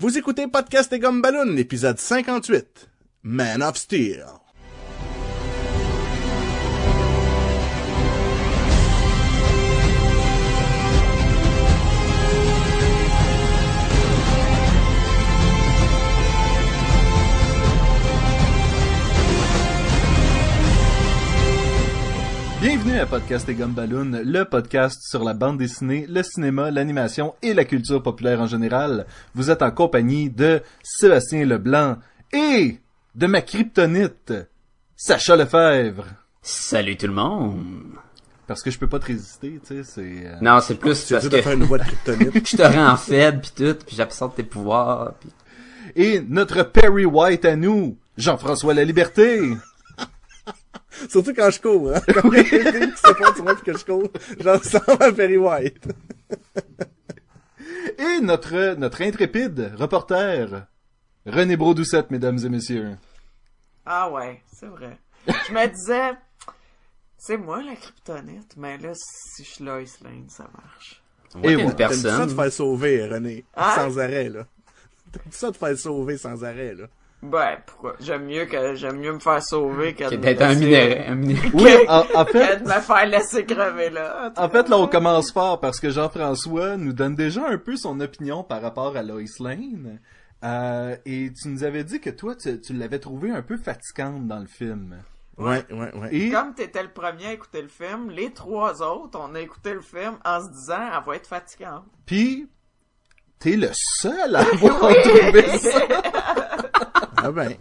Vous écoutez Podcast et Gomme épisode 58. Man of Steel. Bienvenue à Podcast et Gumballoon, le podcast sur la bande dessinée, le cinéma, l'animation et la culture populaire en général. Vous êtes en compagnie de Sébastien Leblanc et de ma kryptonite, Sacha Lefebvre. Salut tout le monde. Parce que je peux pas te résister, tu sais, c'est... euh, Non, c'est plus Tu as parce que faire une voix de kryptonite. je te rends faible pis tout, puis j'absorbe tes pouvoirs. Pis... Et notre Perry White à nous, Jean-François La Liberté. Surtout quand je cours, hein. Quand il y a quelqu'un qui se pointe sur moi pis que je cours, j'en sens à Perry White. Et notre, notre intrépide reporter, René Brodoucette, mesdames et messieurs. Ah ouais, c'est vrai. Je me disais, c'est moi la kryptonite, mais là, si je suis Lois Lane, ça marche. On Et une T'aimes ça de personne. faire sauver, René. Hein? Sans arrêt, là. T'aimes ça de faire sauver sans arrêt, là. Ben, pourquoi? J'aime mieux que, j'aime mieux me faire sauver que Que de me d'être un minerai. Un minerai. Oui, en, en que fait, de me faire laisser crever, là. En fait, là, on commence fort parce que Jean-François nous donne déjà un peu son opinion par rapport à Lois Lane. Euh, et tu nous avais dit que toi, tu, tu l'avais trouvé un peu fatigante dans le film. Ouais, ouais, ouais. Et Comme t'étais le premier à écouter le film, les trois autres, on a écouté le film en se disant, elle va être fatigante. puis t'es le seul à avoir trouvé ça. Ah ben,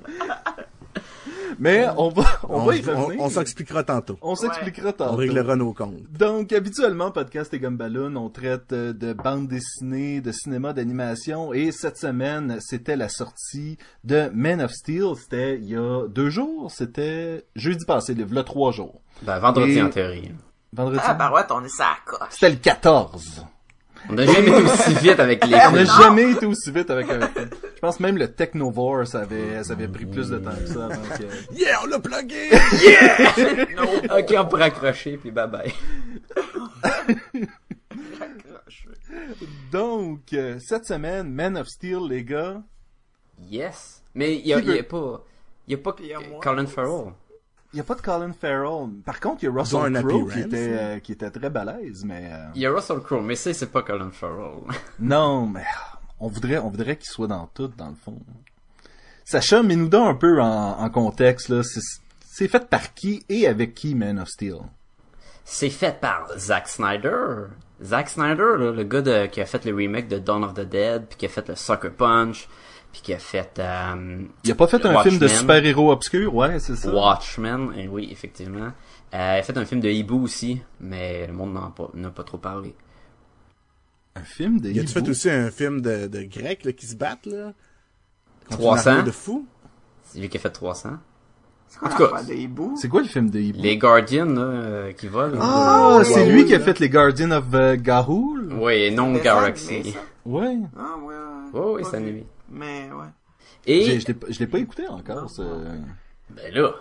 Mais on va, on, on, va y on, revenir. on s'expliquera tantôt. On s'expliquera tantôt. On réglera nos comptes. Donc, habituellement, Podcast et Gumballoon, on traite euh, de bande dessinée, de cinéma, d'animation, et cette semaine, c'était la sortie de Man of Steel. C'était il y a deux jours, c'était jeudi passé, il y a trois jours. Ben, vendredi Et- en théorie. Vendredi. Ah, bah ouais, on est ça coche. C'était le 14. On n'a jamais été aussi vite avec les On n'a films. jamais été aussi vite avec un film. Je pense même le Technovore, ça avait, ça avait pris plus de temps que ça. avant que- Yeah, on l'a plugué! Ok, on peut raccrocher puis bye bye. Donc, euh, cette semaine, Man of Steel, les gars, Yes. Mais il y a, Qui il y a pas, il y a pas y a moi. Colin Farrell. Il n'y a pas de Colin Farrell. Par contre, il y a Russell Crowe qui était, euh, qui était très balèze, mais... euh, Il y a Russell Crowe, mais ça, c'est pas Colin Farrell. Non, mais ah, on voudrait, on voudrait qu'il soit dans tout, dans le fond. Sacha, mais nous donne un peu en, en contexte, là. C'est, c'est fait par qui et avec qui, Man of Steel? C'est fait par Zack Snyder. Zack Snyder, là, le gars de- qui a fait le remake de Dawn of the Dead, puis qui a fait le Sucker Punch, puis qui a fait euh, Il a pas fait un film de super-héros obscur, ouais, c'est ça? Watchmen, et oui, effectivement. Euh, il a fait un film de Hibou aussi, mais le monde n'en a pas, n'a pas trop parlé. Un film de Y a-tu hibou? fait aussi un film de, de Grecs, là, qui se battent, là? Contre une 300? armée de fous? C'est lui qui a fait 300. En tout cas. C'est quoi le film de hibou? Les Guardians, là, euh, qui volent. Ah, Ouais, c'est lui qui a fait les Guardians of euh, Gahul? Oui, et non Galaxy. Ouais. Ah, ouais, ouais. Oh, oui, c'est vu. Mais, ouais. Et, Je l'ai pas- je l'ai pas écouté encore, ce... ben là,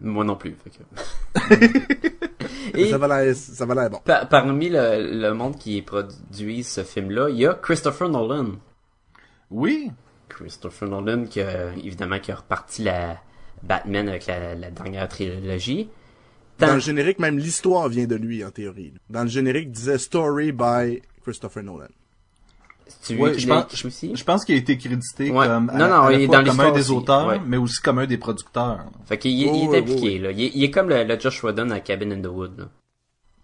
moi non plus. fait que- et, Ça va l'air, ça va l'air bon. Par- parmi le, le monde qui produit ce film-là, il y a Christopher Nolan. Oui. Christopher Nolan qui a, évidemment qui a reparti la Batman avec la, la dernière trilogie. Dans Tant- le générique, même l'histoire vient de lui, en théorie. Dans le générique, il disait Story by Christopher Nolan. Tu Ouais, je pense, écrit aussi? je pense qu'il a été crédité Ouais. comme, à Non, la- non, à la il est fois dans comme un des aussi, auteurs, ouais. mais aussi comme un des producteurs. Fait qu'il il, Oh, est ouais, impliqué, ouais, ouais. là. Il, est- il est comme le, le Josh Whedon à Cabin in the Wood, là.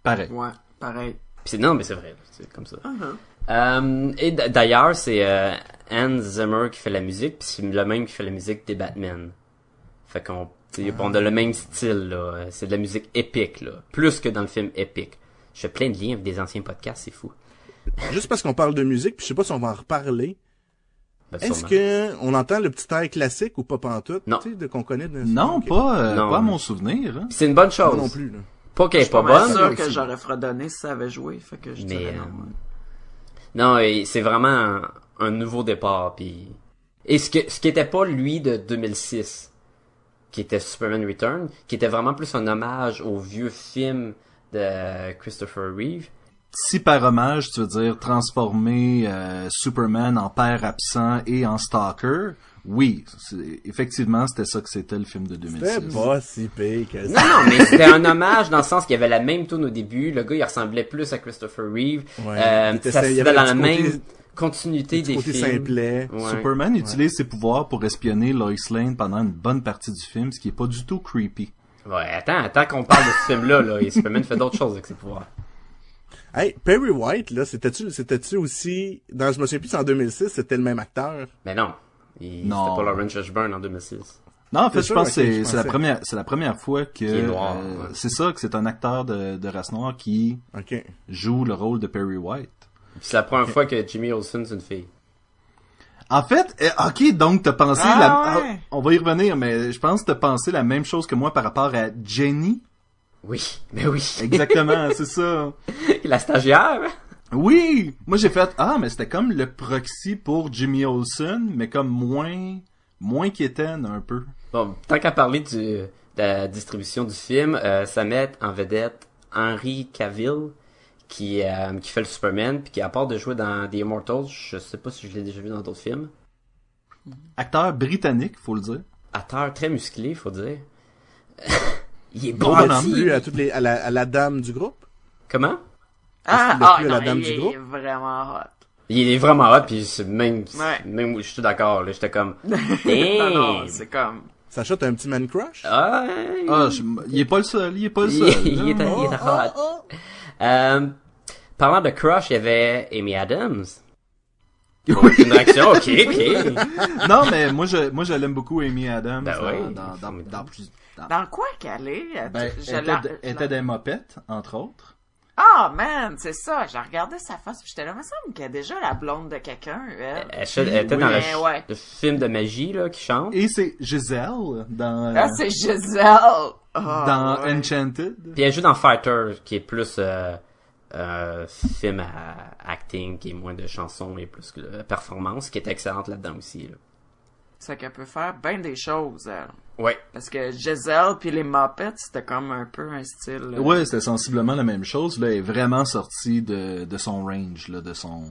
Pareil. Ouais, pareil. Pis non, mais c'est vrai, c'est comme ça. Uh-huh. Euh, et d'ailleurs, c'est euh, Hans Zimmer qui fait la musique, puis c'est le même qui fait la musique des Batman. Fait qu'on, on a le même style là. C'est de la musique épique là, plus que dans le film épique. Je fais plein de liens avec des anciens podcasts, c'est fou. Juste parce qu'on parle de musique, puis je sais pas si on va en reparler. Ben, Est-ce que on entend le petit air classique ou pas pantoute? Non. Tu sais, de qu'on connaît de... Non, Ok. pas, euh, Non. pas à mon souvenir. Hein. C'est une bonne chose. non plus, là. Pas qu'elle Je est suis pas pas bonne. sûr aussi. que j'aurais fredonné si ça avait joué, fait que je Mais, dirais euh, non. ouais. Non, et c'est vraiment un, un nouveau départ. Puis et ce que ce qui était pas lui de 2006, qui était Superman Return, qui était vraiment plus un hommage au vieux film de Christopher Reeve. Si par hommage, tu veux dire transformer euh, Superman en père absent et en stalker, oui, effectivement, c'était ça que c'était le film de C'était 2006. pas si pire que Non, ça. non, mais c'était un hommage dans le sens qu'il y avait la même tune au début. Le gars, il ressemblait plus à Christopher Reeve. Ouais. Euh, ça il y se dans la même côté- continuité des côté films. simplet. Ouais. Superman utilise ses pouvoirs pour espionner Lois Lane pendant une bonne partie du film, ce qui est pas du tout creepy. Ouais, attends, attends qu'on parle de ce film-là, là. Et Superman fait d'autres choses avec ses pouvoirs. Hey, Perry White, là, c'était-tu, c'était-tu aussi, dans, je me souviens plus, en 2006, c'était le même acteur? Mais non. Il- Non. C'était pas Lawrence Fishburne en 2006. Non, en fait, je sûr, pense que c'est la première c'est la première fois que Qui est noir, euh, ouais. c'est ça que c'est un acteur de, de race noire qui Ok. joue le rôle de Perry White. Puis c'est la première fois que Jimmy Olsen c'est une fille. En fait, euh, ok, donc t'as pensé Ah, la, ouais. ah, on va y revenir, mais je pense que t'as pensé la même chose que moi par rapport à Jenny. Oui, mais oui. Exactement, c'est ça. la stagiaire? Oui, moi j'ai fait ah mais c'était comme le proxy pour Jimmy Olsen, mais comme moins moins quétaine un peu. Bon, tant qu'à parler du, de la distribution du film, euh, ça met en vedette Henry Cavill, qui, euh, qui fait le Superman, puis qui, à part de jouer dans The Immortals, je sais pas si je l'ai déjà vu dans d'autres films, Acteur britannique, faut le dire. acteur très musclé, faut dire. il est bon bonhomme. Plus à toutes les, à la, à la dame du groupe. Comment? Ah, qu'il a ah plu à la non, dame il du est groupe? vraiment hot. Il est vraiment hot, puis c'est même, Ouais. même je suis d'accord, là, j'étais comme, non, non, c'est comme... Sacha, t'as un petit man crush? Ah, Ah, je- il est pas le seul, il est pas le il, seul. il est, il est Oh, hot. oh, oh. Euh, parlant de crush, il y avait Amy Adams. Oui. Une réaction, ok, ok. non, mais moi je moi je l'aime beaucoup Amy Adams Ben dans, oui. dans, dans, dans plus- dans- Dans quoi qu'elle est? ben, Je la- était, des mopettes, entre autres. Ah, man, c'est ça. J'ai regardé sa face, puis j'étais là, il me semble qu'elle a déjà la blonde de quelqu'un, elle. Elle, ch- elle était Oui. dans le, ouais. film de magie, là, qui chante. Et c'est Giselle dans, euh, Ah, c'est Giselle! Ah, dans ouais. Enchanted. Puis elle joue dans Fighter, qui est plus euh, euh, film à acting, qui est moins de chansons et plus que de performance, qui est excellente là-dedans aussi. Là. C'est qu'elle peut faire bien des choses, elle. Ouais. Parce que Giselle puis les Muppets, c'était comme un peu un style... euh, Ouais, c'était sensiblement la même chose. Là, elle est vraiment sortie de, de son range, là, de son,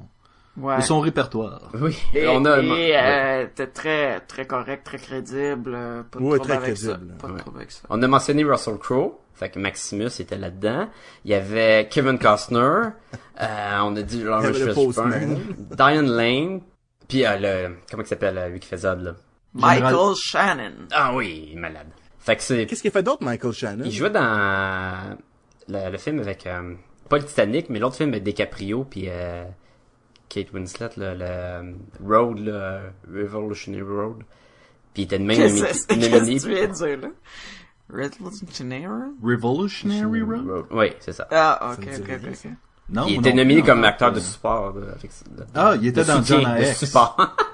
ouais. de son répertoire. Oui. Et, on a. et, ouais. euh, t'es très, très correct, très crédible. euh, Pas de Ouais, très avec ça. crédible. Pas de Ouais. trouble avec ça. On a mentionné Russell Crowe, fait que Maximus était là-dedans. Il y avait Kevin Costner, euh, on a dit le Fishburne, Diane Lane, puis euh, le comment il s'appelle lui qui fait Zod là? Michael Shannon. Ah oui, il est malade. Fait que c'est Qu'est-ce qu'il a fait d'autre, Michael Shannon? il jouait dans le, le film avec euh, pas le Titanic, mais l'autre film avec DiCaprio puis euh, Kate Winslet là, le euh, Road là, Revolutionary Road. Puis il était de même nominé- qu'est-ce que tu viens de dire, là? Revolutionary? Revolutionary Road? Oui, c'est ça. Ah, ok, ok, ok. Non, il était non nominé comme acteur de support. là, avec, de- Ah, il était de dans soutien, John de support.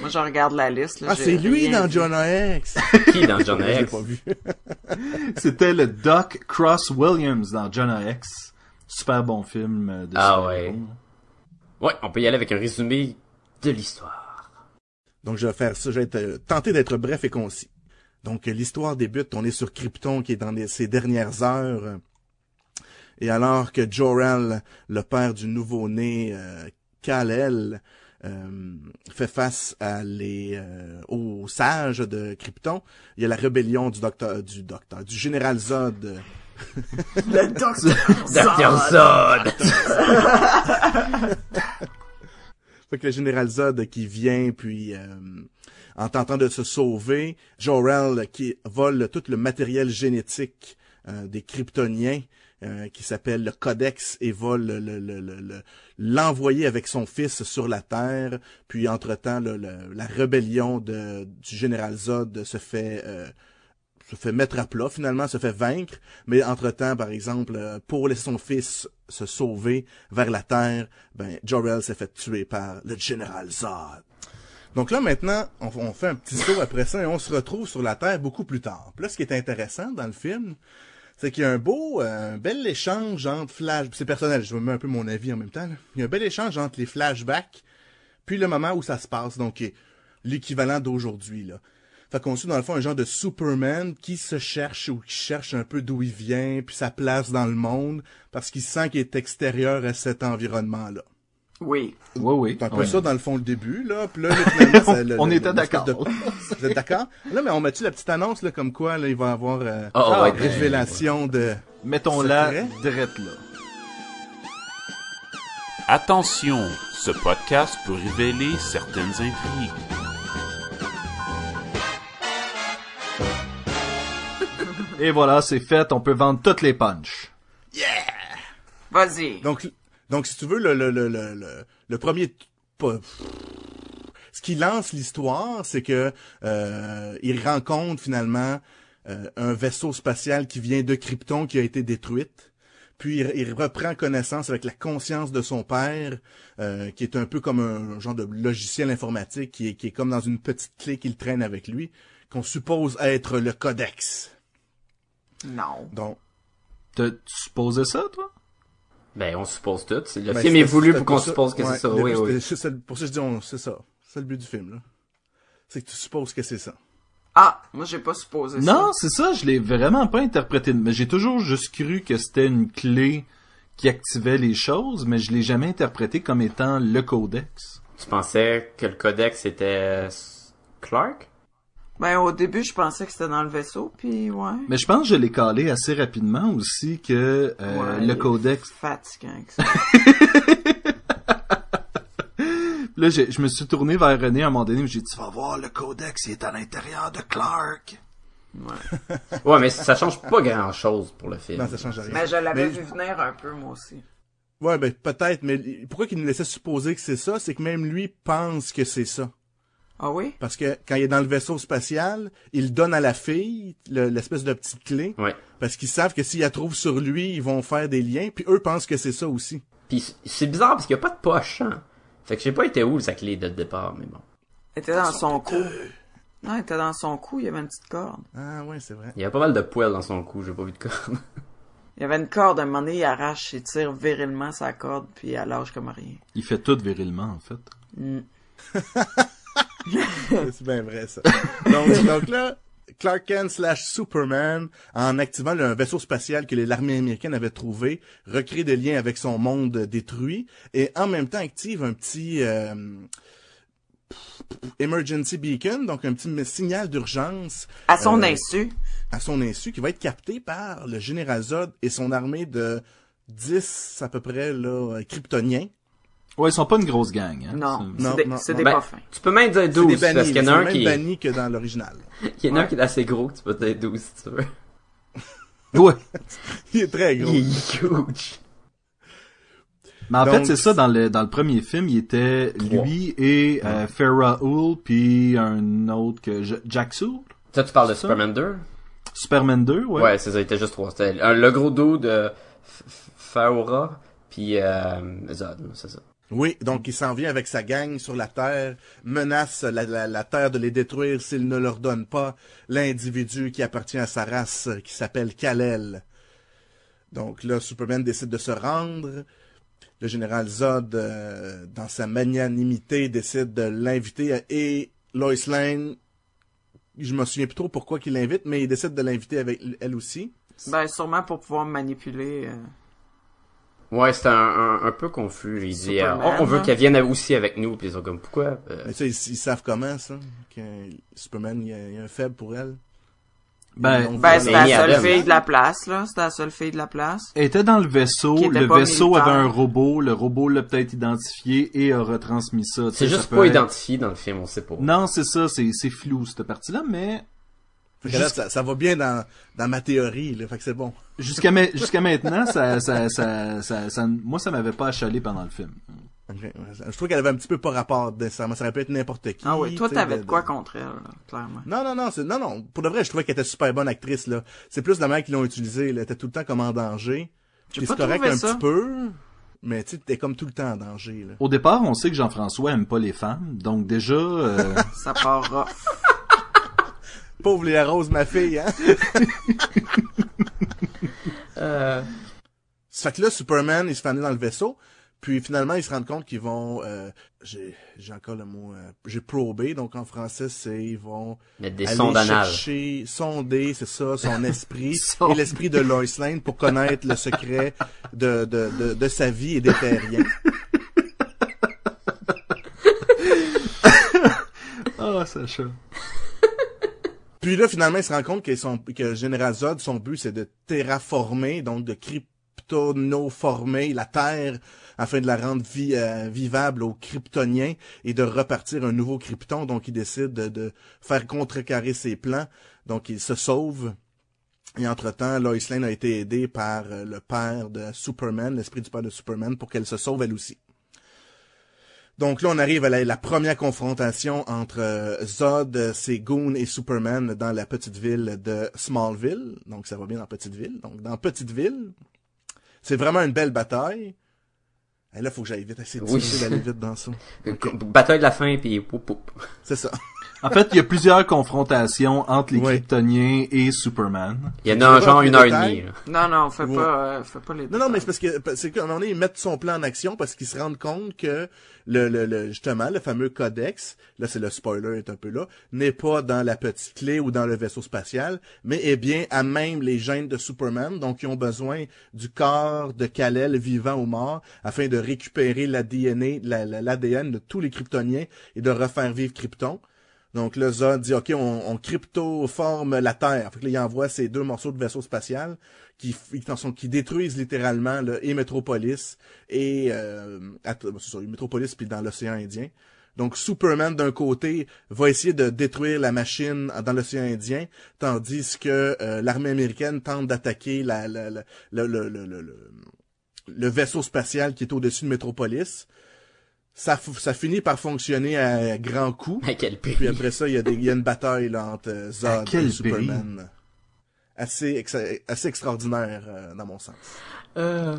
Moi, je regarde la liste, là. Ah, c'est lui dans vu. John X. Qui dans John Je l'ai X? pas vu. C'était le Doc Cross Williams dans John X. Super bon film euh, de Ah ouais. Ouais, on peut y aller avec un résumé de l'histoire. Donc, je vais faire ça. Je vais être, euh, tenter d'être bref et concis. Donc, euh, l'histoire débute. On est sur Krypton qui est dans les- ses dernières heures. Et alors que Jor-El, le père du nouveau-né euh, Kal-El, euh, fait face à les, euh, aux sages de Krypton, il y a la rébellion du docteur, du docteur, du général Zod. euh, Le docteur. Zod. Fait que le général Zod qui vient, puis euh, en tentant de se sauver, Jor-El qui vole tout le matériel génétique euh, des Kryptoniens, euh, qui s'appelle le Codex, et vole le- le- le- le- l'envoyer avec son fils sur la Terre. Puis entre-temps, la rébellion de, du général Zod se fait... euh, se fait mettre à plat, finalement, se fait vaincre, mais entre-temps, par exemple, euh, pour laisser son fils se sauver vers la Terre, ben, Jor-El s'est fait tuer par le général Zod. Donc là, maintenant, on, fait un petit saut après ça et on se retrouve sur la Terre beaucoup plus tard. Là, ce qui est intéressant dans le film, c'est qu'il y a un beau, euh, un bel échange entre flash... C'est personnel, je me mets un peu mon avis en même temps. Il y a un bel échange entre les flashbacks puis le moment où ça se passe, donc l'équivalent d'aujourd'hui. là. Fait qu'on suit dans le fond un genre de Superman qui se cherche ou qui cherche un peu d'où il vient, puis sa place dans le monde, parce qu'il sent qu'il est extérieur à cet environnement-là. Oui. Oui, oui. C'est un peu Ouais. ça dans le fond le début, là. Puis là, là, finalement, ça- le- On le- était d'accord. de- Vous êtes d'accord? Là, mais on met-tu la petite annonce, là, comme quoi, là, il va y avoir euh, Ah, Ah, ouais, révélation de... Mettons-la direct là. Attention, ce podcast peut révéler certaines intrigues. Et voilà, c'est fait, on peut vendre toutes les punches. Vas-y. Donc, donc si tu veux, le, le, le, le, le, le premier... pas- Ce qui lance l'histoire, c'est que euh, il rencontre finalement euh, un vaisseau spatial qui vient de Krypton qui a été détruite. Puis il, reprend connaissance avec la conscience de son père, euh, qui est un peu comme un genre de logiciel informatique qui est, qui est comme dans une petite clé qu'il traîne avec lui, qu'on suppose être le codex. Non. Donc, T'as- Tu supposais ça, toi? Ben, on suppose tout. C'est- Le Ben, film est voulu pour qu'on suppose que Ouais, c'est ça. Oui, but, oui. Pour ça, je dis, on- c'est ça. C'est le but du film, là. C'est que tu supposes que c'est ça. Ah, moi j'ai pas supposé ça. Non, c'est ça, je l'ai vraiment pas interprété. Mais j'ai toujours juste cru que c'était une clé qui activait les choses, mais je l'ai jamais interprété comme étant le codex. Tu pensais que le codex était Clark? Ben au début je pensais que c'était dans le vaisseau, puis ouais. Mais je pense que je l'ai calé assez rapidement aussi que euh, Ouais, le codex. Fatigant que ça. Là, j'ai- je me suis tourné vers René à un moment donné, mais j'ai dit, tu vas voir, le codex, il est à l'intérieur de Clark. Ouais. Ouais, mais ça change pas grand chose pour le film. Non, ça change rien. Mais je l'avais Mais- vu venir un peu moi aussi. Ouais, ben peut-être, mais pourquoi qu'il nous laissait supposer que c'est ça, c'est que même lui pense que c'est ça. Ah oui? Parce que quand il est dans le vaisseau spatial, il donne à la fille le- l'espèce de petite clé, Ouais. parce qu'ils savent que s'ils la trouvent sur lui, ils vont faire des liens, puis eux pensent que c'est ça aussi. Puis c'est bizarre parce qu'il y a pas de poche, hein. Fait que je sais pas été où sa clé dès le départ, mais bon. Elle était dans son cou. Non, elle était dans son cou, il y avait une petite corde. Ah ouais, c'est vrai. Il y a pas mal de poils dans son cou, j'ai pas vu de corne. Il y avait une corde, à un moment donné, il arrache et tire virilement sa corde, puis elle lâche comme rien. Il fait tout virilement, en fait. Mm. c'est bien vrai, ça. Donc, donc là, Clark Kent slash Superman, en activant le vaisseau spatial que l'armée américaine avait trouvé, recrée des liens avec son monde détruit, et en même temps active un petit euh, emergency beacon, donc un petit signal d'urgence À son Euh, insu. à son insu, qui va être capté par le général Zod et son armée de 10 à peu près là, kryptoniens. Ouais, ils sont pas une grosse gang, hein. Non, C'est- Non, c'est des, non, c'est non. des Ben, pas fins. tu peux même dire C'est 12 des bannis, parce qu'il y en a un même qui est, bannis que dans l'original. il y en a un qui est assez gros, que tu peux dire 12 si tu veux. Ouais. Il est très gros. Il est huge. Mais en Donc, fait, c'est ça, dans le, dans le premier film, il était Trois. lui et euh, Farrah Hool, puis un autre que... J- Jack Soul? Toi, tu parles de Ça? Superman 2? Superman 2, ouais. Ouais, c'est ça, il était juste trois. C'était un- le gros dos de Faora, puis euh, Zod, c'est ça. Oui, donc il s'en vient avec sa gang sur la Terre, menace la, la- Terre de les détruire s'il ne leur donne pas l'individu qui appartient à sa race, qui s'appelle Kal-El. Donc là, Superman décide de se rendre. Le général Zod, euh, dans sa magnanimité, décide de l'inviter et Lois Lane, je me souviens plus trop pourquoi qu'il l'invite, mais il décide de l'inviter avec elle aussi. Ben, sûrement pour pouvoir manipuler. euh, Ouais, c'était un, un, un peu confus. Il dit, euh, Superman, Oh, on veut hein? qu'elle vienne aussi avec nous, puis ils sont comme, pourquoi? Euh, Mais ça, ils, ils savent comment, ça? Que Superman, il y a, il y a un faible pour elle? Ben, Ben, Amy la seule fille de la place, là. C'était la seule fille de la place. Elle était dans le vaisseau, le vaisseau avait un robot, le robot l'a peut-être identifié et a retransmis ça. c'est juste pas être- identifié dans le film, on sait pas. Non, c'est ça, c'est c'est flou cette partie-là, mais Fait que là, ça, ça va bien dans, dans ma théorie, là. Fait que c'est bon. jusqu'à ma- jusqu'à maintenant, ça, ça, ça, ça, ça- moi ça m'avait pas achalé pendant le film. Je trouve qu'elle avait un petit peu pas rapport nécessairement. Ça aurait pu être n'importe qui. Ah oui, toi, t'avais de quoi contre elle, là, clairement? Non, non, non, c'est, non, non. Pour de vrai, je trouvais qu'elle était super bonne actrice, là. C'est plus la manière qu'ils l'ont utilisée, là. Elle était tout le temps comme en danger. Puis pas c'est correct un ça. petit peu, mais tu sais, t'es comme tout le temps en danger, là. Au départ, on sait que Jean-François aime pas les femmes, donc déjà, euh, Ça part rough. Pauvre Léa Rose, ma fille, hein? Euh, Ça fait que là, Superman, il se fait amener dans le vaisseau. Puis finalement, ils se rendent compte qu'ils vont, euh, j'ai, j'ai encore le mot, euh, j'ai probé, donc en français, c'est ils vont Mettre des aller chercher, sonder, c'est ça, son esprit et l'esprit de Lois Lane pour connaître le secret de, de, de, de sa vie et des terriens. Ah, Sacha. Puis là, finalement, il se rend compte que, son, que Général Zod, son but, c'est de terraformer, donc de kryptonoformer la Terre afin de la rendre euh, vivable aux Kryptoniens et de repartir un nouveau Krypton. Donc, il décide de, de faire contrecarrer ses plans. Donc, il se sauve. Et entre-temps, Lois Lane a été aidée par euh, le père de Superman, l'esprit du père de Superman, pour qu'elle se sauve elle aussi. Donc là, on arrive à la, la première confrontation entre euh, Zod, euh, ses goons et Superman dans la petite ville de Smallville. Donc ça va bien dans Petite Ville. Donc dans Petite Ville, c'est vraiment une belle bataille. Et là, faut que j'aille vite. C'est Oui. difficile d'aller vite dans ça. Bataille de la fin, puis poup, poup. C'est ça. En fait, il y a plusieurs confrontations entre les Ouais. Kryptoniens et Superman. Il y en a genre une heure et demie. Non, non, fais Ouais. pas, euh, fais pas les Non, non, mais c'est parce que c'est qu'à un moment donné, ils mettent son plan en action parce qu'ils se rendent compte que le, le, le justement le fameux codex, là c'est le spoiler est un peu là, n'est pas dans la petite clé ou dans le vaisseau spatial, mais est bien à même les gènes de Superman, donc ils ont besoin du corps de Kal-El vivant ou mort afin de récupérer l'ADN, la- la- l'ADN de tous les Kryptoniens et de refaire vivre Krypton. Donc là, Zod dit, OK, on, on cryptoforme la Terre. Fait que là, il envoie ces deux morceaux de vaisseau spatial qui, détruisent littéralement là, et Metropolis et euh, ça, Metropolis puis dans l'océan Indien. Donc Superman d'un côté va essayer de détruire la machine dans l'océan Indien, tandis que euh, l'armée américaine tente d'attaquer la, le vaisseau spatial qui est au-dessus de Metropolis. Ça, ça finit par fonctionner à grands coups. À quel prix. Puis après ça, il y, a des- il y a une bataille là, entre euh, À Zod quel et Superman. Assez, ex- assez extraordinaire euh, dans mon sens. Euh...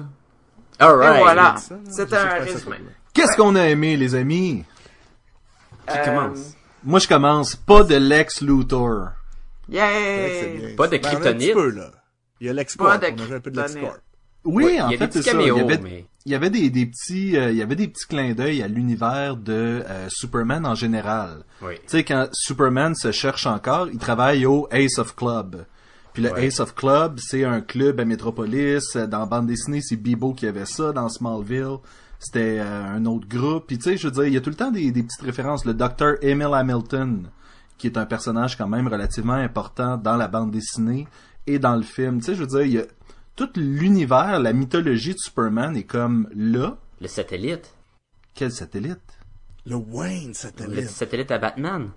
Et Alright. voilà. Sais un résumé. Qu'est-ce qu'on a aimé, les amis? Qui Euh, commence? Moi, je commence. Pas de Lex Luthor. C'est c'est Yay! Pas de Ben, kryptonite. petit peu, là. Il y a l'Excorp. Pas de On a vu un peu de kryptonite. l'Excorp. Oui, Ouais, en il y a fait, des c'est petits ça. Il y caméos, avait, mais... il y avait des, des petits, euh, il y avait des petits clins d'œil à l'univers de euh, Superman en général. Oui. Tu sais, quand Superman se cherche encore, il travaille au Ace of Club. Puis le Ouais. Ace of Club, c'est un club à Metropolis. Dans bande dessinée, c'est Bibo qui avait ça. Dans Smallville, c'était euh, un autre groupe. Puis tu sais, je veux dire, il y a tout le temps des, des petites références. Le Dr. Emil Hamilton, qui est un personnage quand même relativement important dans la bande dessinée et dans le film. Tu sais, je veux dire, il y a tout l'univers, la mythologie de Superman est comme là. Le satellite. Quel satellite? Le Wayne Le satellite. satellite à Batman.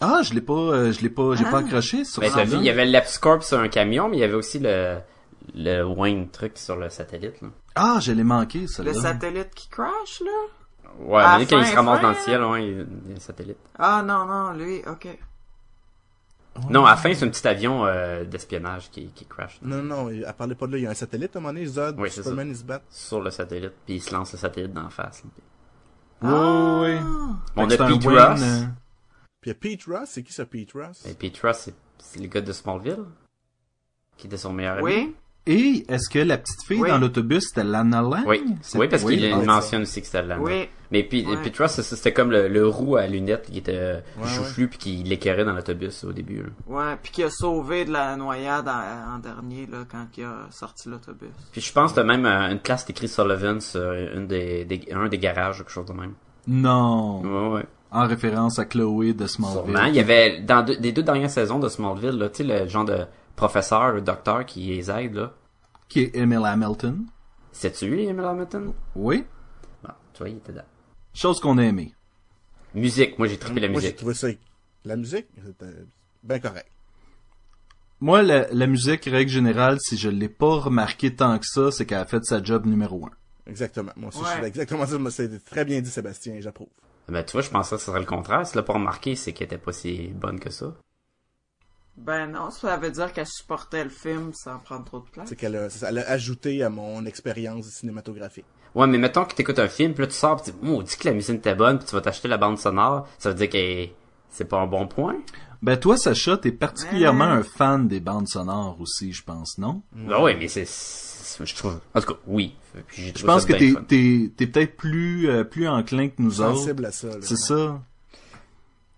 Ah, je l'ai pas, euh, je l'ai pas, j'ai Ah. pas accroché sur Ben, ça. vu, il y avait l'Epscorp sur un camion, mais il y avait aussi le, le Wayne truc sur le satellite, là. Ah, je l'ai manqué, ça. Le satellite qui crash, là? Ouais, mais quand il se ramasse fin, dans le ciel, ouais, il y a un satellite. Ah, non, non, lui, ok. Non, à la fin, c'est un petit avion euh, d'espionnage qui, qui crash là, Non, non, elle parlait pas de là. Il y a un satellite à un moment donné, Zod, Oui, c'est Superman, ils se battent. sur le satellite, puis il se lance le satellite d'en face. là. Oui, oui, oui. On a Pete Ross. euh, Puis il y a Pete Ross. C'est qui ça, Pete Ross? Et Pete Ross, c'est- c'est le gars de Smallville, qui était son meilleur ami. Oui? Et est-ce que la petite fille Oui. dans l'autobus, c'était Lana Lang? Oui, oui, parce qu'il ah, il mentionne aussi que c'était Lana. Oui. Mais puis, Ouais. C'est- c'était comme le, le roux à lunettes qui était euh, Ouais, chouchlu puis qui l'écœurait dans l'autobus au début. là. Ouais, puis qui a sauvé de la noyade en, en dernier, là, quand il a sorti l'autobus. Puis je pense que même euh, une place écrit Sullivan sur une des, des- un des garages ou quelque chose de même. Non. Ouais, ouais. En référence à Chloé de Smallville. Sûrement. Il y avait, dans deux- des deux dernières saisons de Smallville, là, tu sais, le genre de professeur, le docteur qui les aide, là. Qui est Emil Hamilton. C'est-tu lui, Emil Hamilton? Oui. Bon, tu vois, il était là. Chose qu'on a aimé. Musique, moi j'ai trippé la Moi, j'ai musique. trouvé ça... La musique, c'était bien correct. Moi, la, la musique, règle générale, si je l'ai pas remarqué tant que ça, c'est qu'elle a fait sa job numéro un. Exactement. Moi aussi, Ouais. je fais exactement ça. C'est très bien dit, Sébastien. J'approuve. Ben, tu vois, je pensais que ce serait le contraire. Si tu l'as pas remarqué, c'est qu'elle était pas si bonne que ça. Ben non, ça veut dire qu'elle supportait le film sans prendre trop de place. C'est qu'elle elle a ajouté à mon expérience cinématographique. Ouais, mais mettons que t'écoutes un film, puis là tu sors, pis tu dis, oh, dis que la musique était bonne, puis tu vas t'acheter la bande sonore, ça veut dire que c'est pas un bon point? Ben toi, Sacha, t'es particulièrement Ouais. un fan des bandes sonores aussi, je pense, non? Ben oui, mais c'est, je trouve, en tout cas, oui. Puis Je pense que t'es, t'es, t'es peut-être plus, euh, plus enclin que nous autres. Sensible à ça. là. C'est ça?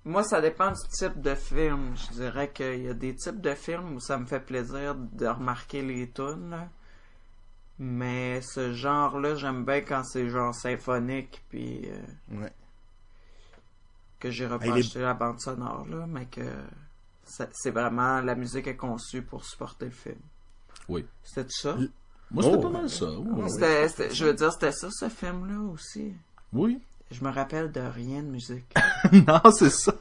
Moi, ça dépend du type de film. Je dirais qu'il y a des types de films où ça me fait plaisir de remarquer les tunes. là. Mais ce genre-là, j'aime bien quand c'est genre symphonique, puis euh, Ouais. que j'ai reproché la bande sonore, là, mais que c'est vraiment la musique est conçue pour supporter le film. Oui. C'était ça? Moi, c'était Oh. pas mal ça. oui. C'était- c'était- je veux dire, c'était ça, ce film-là aussi. Oui. Je me rappelle de rien de musique. non, c'est ça.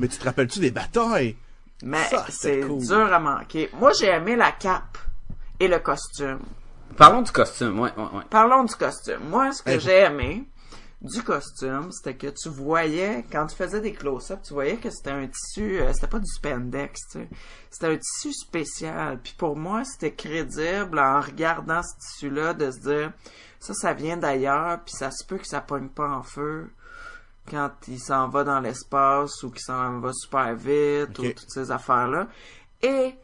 Mais tu te rappelles-tu des batailles? Mais c'est cool. dur à manquer. Moi, j'ai aimé la cape et le costume. Parlons du costume, ouais, ouais, ouais. Parlons du costume. Moi, ce que j'ai aimé du costume, c'était que tu voyais, quand tu faisais des close-ups, tu voyais que c'était un tissu, euh, c'était pas du spandex, tu sais. C'était un tissu spécial. Puis pour moi, c'était crédible en regardant ce tissu-là de se dire, ça, ça vient d'ailleurs, puis ça se peut que ça pogne pas en feu quand il s'en va dans l'espace ou qu'il s'en va super vite ou toutes ces affaires-là. Et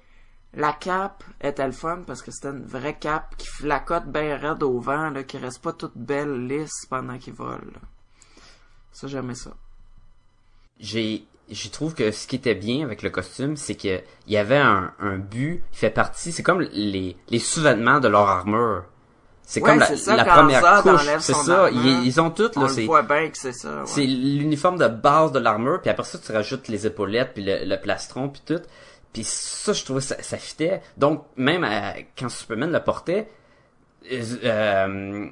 la cape était le fun parce que c'était une vraie cape qui flacote bien raide au vent, là, qui reste pas toute belle, lisse pendant qu'il vole. là. Ça, j'aimais ça. j'ai je trouve que ce qui était bien avec le costume, c'est que il y avait un, un but, il fait partie, c'est comme les, les sous-vêtements de leur armure. C'est Ouais, comme la, ça, la première couche, c'est ça, armure, ils, ils ont toutes On là, le c'est voit bien que c'est ça. ouais. c'est l'uniforme de base de l'armure, puis après ça tu rajoutes les épaulettes puis le, le plastron puis tout. Puis ça je trouvais ça ça fitait. Donc même à- quand Superman le portait euh, euh,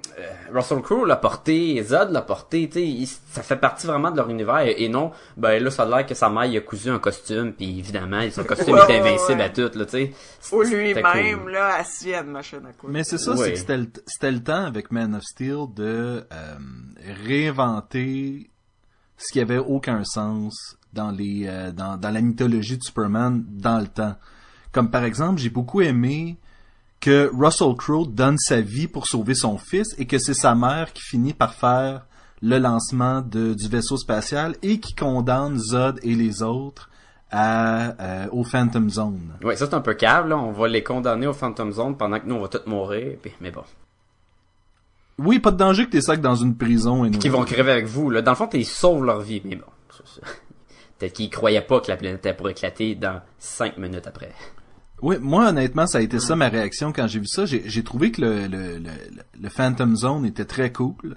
Russell Crowe l'a porté, Zod l'a porté, tu ça fait partie vraiment de leur univers et, et non, ben là ça a l'air que sa mère il a cousu un costume puis évidemment son costume Ouais, était ouais, invincible ouais. à tout là, tu sais. Ou lui-même, cool. là, assis à une machine à coudre. Mais c'est ça, Ouais. c'est que c'était le, c'était le temps avec Man of Steel de euh, réinventer ce qui avait aucun sens dans les euh, dans, la mythologie de Superman dans le temps. Comme par exemple, j'ai beaucoup aimé que Russell Crowe donne sa vie pour sauver son fils et que c'est sa mère qui finit par faire le lancement du vaisseau spatial et qui condamne Zod et les autres à, euh, au Phantom Zone. Ouais, ça c'est un peu cave là, on va les condamner au Phantom Zone pendant que nous on va tous mourir, mais bon. Oui, pas de danger que t'es sac dans une prison. Et qui vont crever avec vous. Là. Dans le fond, ils sauvent leur vie, mais bon. Peut-être qu'ils croyaient pas que la planète était pour éclater dans cinq minutes après. Oui, moi honnêtement, ça a été ça ma réaction quand j'ai vu ça. J'ai j'ai trouvé que le, le, le, le Phantom Zone était très cool.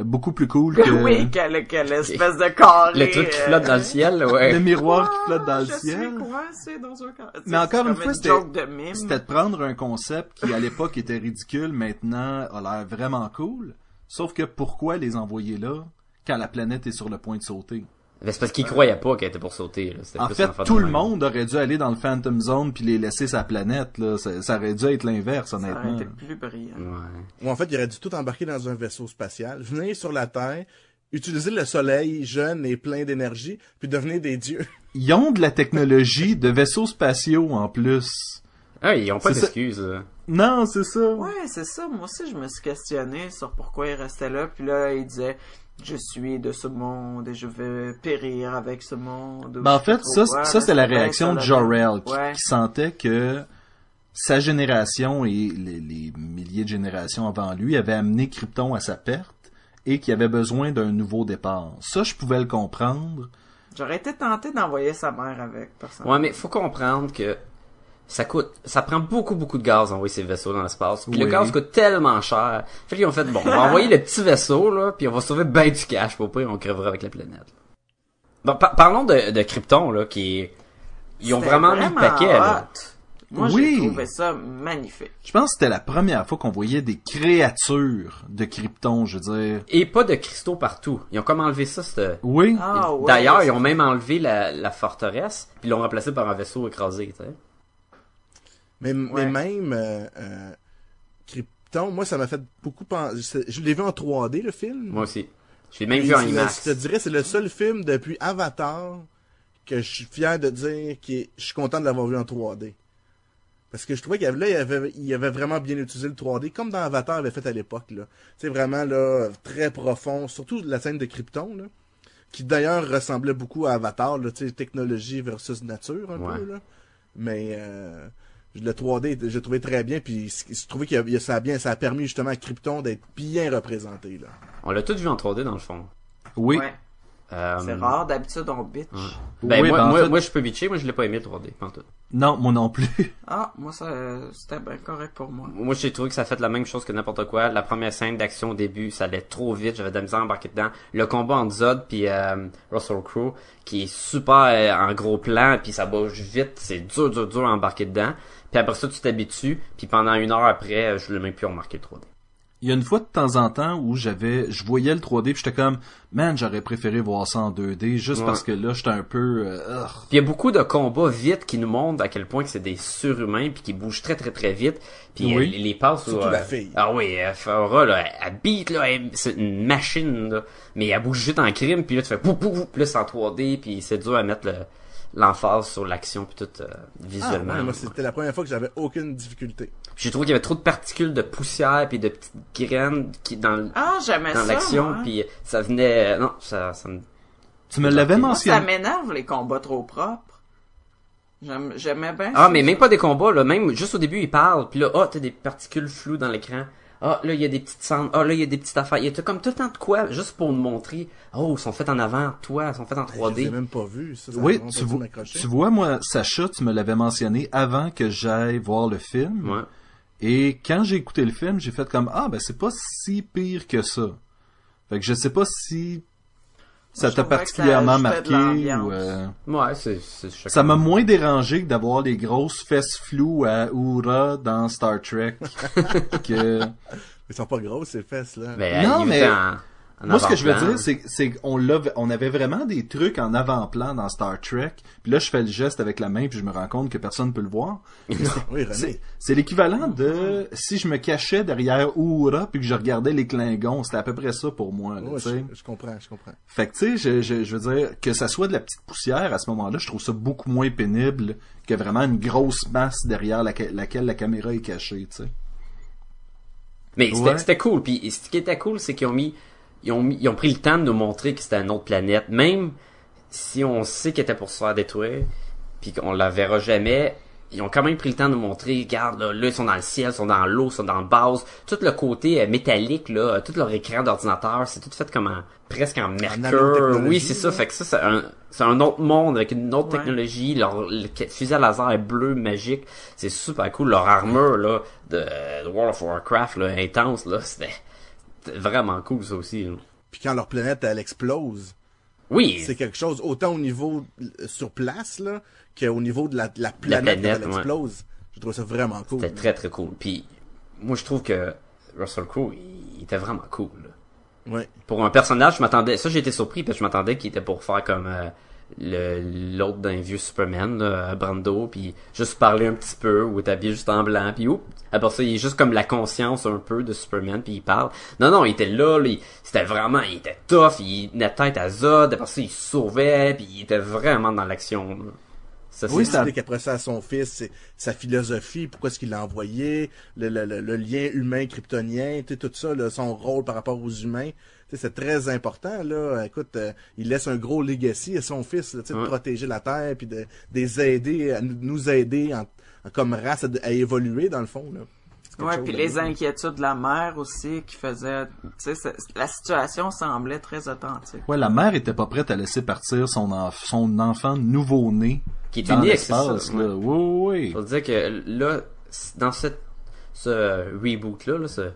Euh, Beaucoup plus cool que oui, quelle, quelle espèce de carré. Le truc qui euh, flotte dans le ciel, là, ouais. le miroir qui Ah, flotte dans le je ciel. suis coincé dans un carré. Mais encore une fois, c'était-. C'était de prendre un concept qui à l'époque était ridicule, maintenant a l'air vraiment cool. Sauf que pourquoi les envoyer là quand la planète est sur le point de sauter? Mais c'est parce qu'ils croyaient pas qu'elle était pour sauter. Là. C'était En plus fait, tout le monde aurait dû aller dans le Phantom Zone puis les laisser sa planète. Là. Ça, ça aurait dû être l'inverse, Ça aurait honnêtement. été plus brillant. Ouais. Ou en fait, il aurait dû tout embarquer dans un vaisseau spatial, venir sur la Terre, utiliser le soleil jeune et plein d'énergie, puis devenir des dieux. Ils ont de la technologie de vaisseaux spatiaux en plus. Ah, ils ont pas C'est ça. d'excuses. Non, c'est ça. Ouais, c'est ça. Moi aussi, je me suis questionné sur pourquoi il restait là. Puis là, il disait, je suis de ce monde et je vais périr avec ce monde. Ben, en fait, ça, ça c'est la réaction de. Jor-El, qui, Ouais. qui sentait que sa génération et les, les milliers de générations avant lui avaient amené Krypton à sa perte et qu'il avait besoin d'un nouveau départ. Ça, je pouvais le comprendre. J'aurais été tenté d'envoyer sa mère avec, personnellement. Ouais, mais faut comprendre que ça coûte, ça prend beaucoup, beaucoup de gaz d'envoyer ces vaisseaux dans l'espace. Puis le gaz coûte tellement cher. Fait qu'ils ont fait, bon, on va envoyer le petit vaisseau, là, puis on va sauver ben du cash, pour pire, on crèvera avec la planète. Bon, par- parlons de, de Krypton, là, qui ils ont C'était vraiment mis le paquet, là. hot. Moi, Oui. j'ai trouvé ça magnifique. Je pense que c'était la première fois qu'on voyait des créatures de Krypton, je veux dire. Et pas de cristaux partout. Ils ont comme enlevé ça, cette... Oui. Ah, ouais. D'ailleurs, ils ont même enlevé la, la forteresse, puis ils l'ont remplacé par un vaisseau écrasé, tu sais. Mais, Ouais. mais même euh, euh, Krypton, moi, ça m'a fait beaucoup penser. Je l'ai vu en 3D, le film. Moi aussi. Je l'ai même Et vu en IMAX. Je te dirais, c'est le seul film depuis Avatar que je suis fier de dire que je suis content de l'avoir vu en 3D. Parce que je trouvais qu'il y avait, là, il avait, il avait vraiment bien utilisé le 3D, comme dans Avatar avait fait à l'époque, là. C'est vraiment, là, très profond, surtout la scène de Krypton, là. Qui d'ailleurs ressemblait beaucoup à Avatar, là, tu sais, technologie versus nature, un Ouais. peu, là. Mais, euh, le 3D, j'ai trouvé très bien, puis je trouvais que ça a bien, ça a permis justement à Krypton d'être bien représenté là. On l'a tout vu en 3D dans le fond. Oui. Ouais. Euh, C'est rare, d'habitude on bitch. Ben, Oui, moi, ben, en moi, fait- moi, je peux bitcher, moi je l'ai pas aimé le 3D, pas en tout. Non, moi non plus. Ah, moi ça c'était bien correct pour moi. Moi, j'ai trouvé que ça a fait la même chose que n'importe quoi. La première scène d'action au début, ça allait trop vite, j'avais de la misère à embarquer dedans. Le combat entre Zod puis euh, Russell Crowe, qui est super euh, en gros plan, puis ça bouge vite, c'est dur, dur, dur à embarquer dedans. Puis après ça, tu t'habitues, puis pendant une heure après, euh, je l'ai même plus remarqué le 3D. Il y a une fois de temps en temps où j'avais, je voyais le 3D puis j'étais comme, man, j'aurais préféré voir ça en 2D juste Ouais. parce que là, j'étais un peu, euh. Puis il y a beaucoup de combats vite qui nous montrent à quel point que c'est des surhumains puis qui bougent très très très vite. Puis Oui. euh, les, les passes Surtout euh, la fille. Ah oui, Farah là, elle, elle beat là, elle- c'est une machine là, mais elle bouge juste en crime puis là tu fais pouf pouf pouf, puis là c'est en 3D puis c'est dur à mettre le l'emphase sur l'action puis tout euh, Ah, visuellement. ouais, moi c'était la première fois que j'avais aucune difficulté. J'ai trouvé qu'il y avait trop de particules de poussière puis de petites graines qui dans Ah, j'aimais dans ça. l'action moi. puis ça venait euh, non, ça ça me Tu me l'avais Moi, ça mentionné. m'énerve les combats trop propres. J'aime- J'aimais bien Ah, ça. mais même pas des combats, là. Même, juste au début, il parle. Puis là, ah, t'as des particules floues dans l'écran. Ah, là, il y a des petites cendres. Ah, là, il y a des petites affaires. Il y a comme tout le temps de quoi, juste pour nous montrer. Oh, ils sont faits en avant. Toi, ils sont faits en Je les ai 3D. même pas vu. Ça, Oui, tu vois, m'accrocher. tu vois, moi, Sacha, tu me l'avais mentionné avant que j'aille voir le film. Ouais. Et quand j'ai écouté le film, j'ai fait comme, ah, ben, c'est pas si pire que ça. Fait que je sais pas si ça t'a particulièrement ça marqué ou, euh, Ouais, c'est. Ça m'a moins dérangé que d'avoir les grosses fesses floues à Oura dans Star Trek que... Ils sont pas grosses ces fesses là. Mais, Non, mais- en Moi, ce que je veux dire, c'est, c'est qu'on on avait vraiment des trucs en avant-plan dans Star Trek. Puis là, je fais le geste avec la main, puis je me rends compte que personne peut le voir. Oui. C'est, c'est l'équivalent de si je me cachais derrière Oura puis que je regardais les Klingons. C'était à peu près ça pour moi. là, Ouais, tu sais. je, je comprends, je comprends. Fait que tu sais, je, je, je veux dire que ça soit de la petite poussière à ce moment-là, je trouve ça beaucoup moins pénible que vraiment une grosse masse derrière laquelle, laquelle la caméra est cachée. Tu sais. Mais c'était, Ouais. c'était cool. Puis ce qui était cool, c'est qu'ils ont mis, ils ont ils ont pris le temps de nous montrer que c'était une autre planète. Même si on sait qu'elle était pour se faire détruire, puis qu'on la verra jamais, ils ont quand même pris le temps de nous montrer, regarde, là, là, ils sont dans le ciel, ils sont dans l'eau, ils sont dans le base. Tout le côté euh, métallique, là, tout leur écran d'ordinateur, c'est tout fait comme en, presque en mercure. Oui, c'est ça. Fait que ça, c'est un, c'est un autre monde avec une autre Ouais. technologie. Leur le fusil à laser est bleu, magique. C'est super cool. Leur armure, là, de, de World of Warcraft, là, intense, là, c'était vraiment cool, ça aussi. là. Puis quand leur planète elle explose, Oui, c'est quelque chose autant au niveau euh, sur place là qu'au niveau de la, de la planète, planète, quand elle ouais. explose. Je trouve ça vraiment cool. c'était très très cool. Puis, moi, je trouve que Russell Crowe, il, il était vraiment cool. là. Ouais. Pour un personnage, je m'attendais, ça j'ai été surpris parce que je m'attendais qu'il était pour faire comme euh, l'autre d'un vieux Superman, là, Brando, puis juste parler un petit peu ou être habillé juste en blanc, puis oups, après ça il est juste comme la conscience un peu de Superman, puis il parle. Non non, il était là, là, il- c'était vraiment, il était tough, il tenait tête à Zod, après ça il se sauvait, puis il était vraiment dans l'action. Ça, Oui, c'est- ça explique après ça à son fils, sa philosophie, pourquoi est-ce qu'il l'a envoyé, le, le, le, le lien humain kryptonien, tu sais, tout ça, là, son rôle par rapport aux humains. Tu sais, C'est très important là. Écoute, euh, il laisse un gros legacy à son fils, là, de protéger la terre puis de, de les aider, à nous- aider en, en- comme race à, à évoluer dans le fond là. Chose puis les inquiétudes de la mère aussi qui faisaient, tu sais, la situation semblait très authentique. Ouais, la mère était pas prête à laisser partir son, enf- son enfant nouveau-né Qui est dans unique, c'est là. ouais. Oui, oui, Je oui. veux dire que là, dans cette, ce reboot-là, là, ce-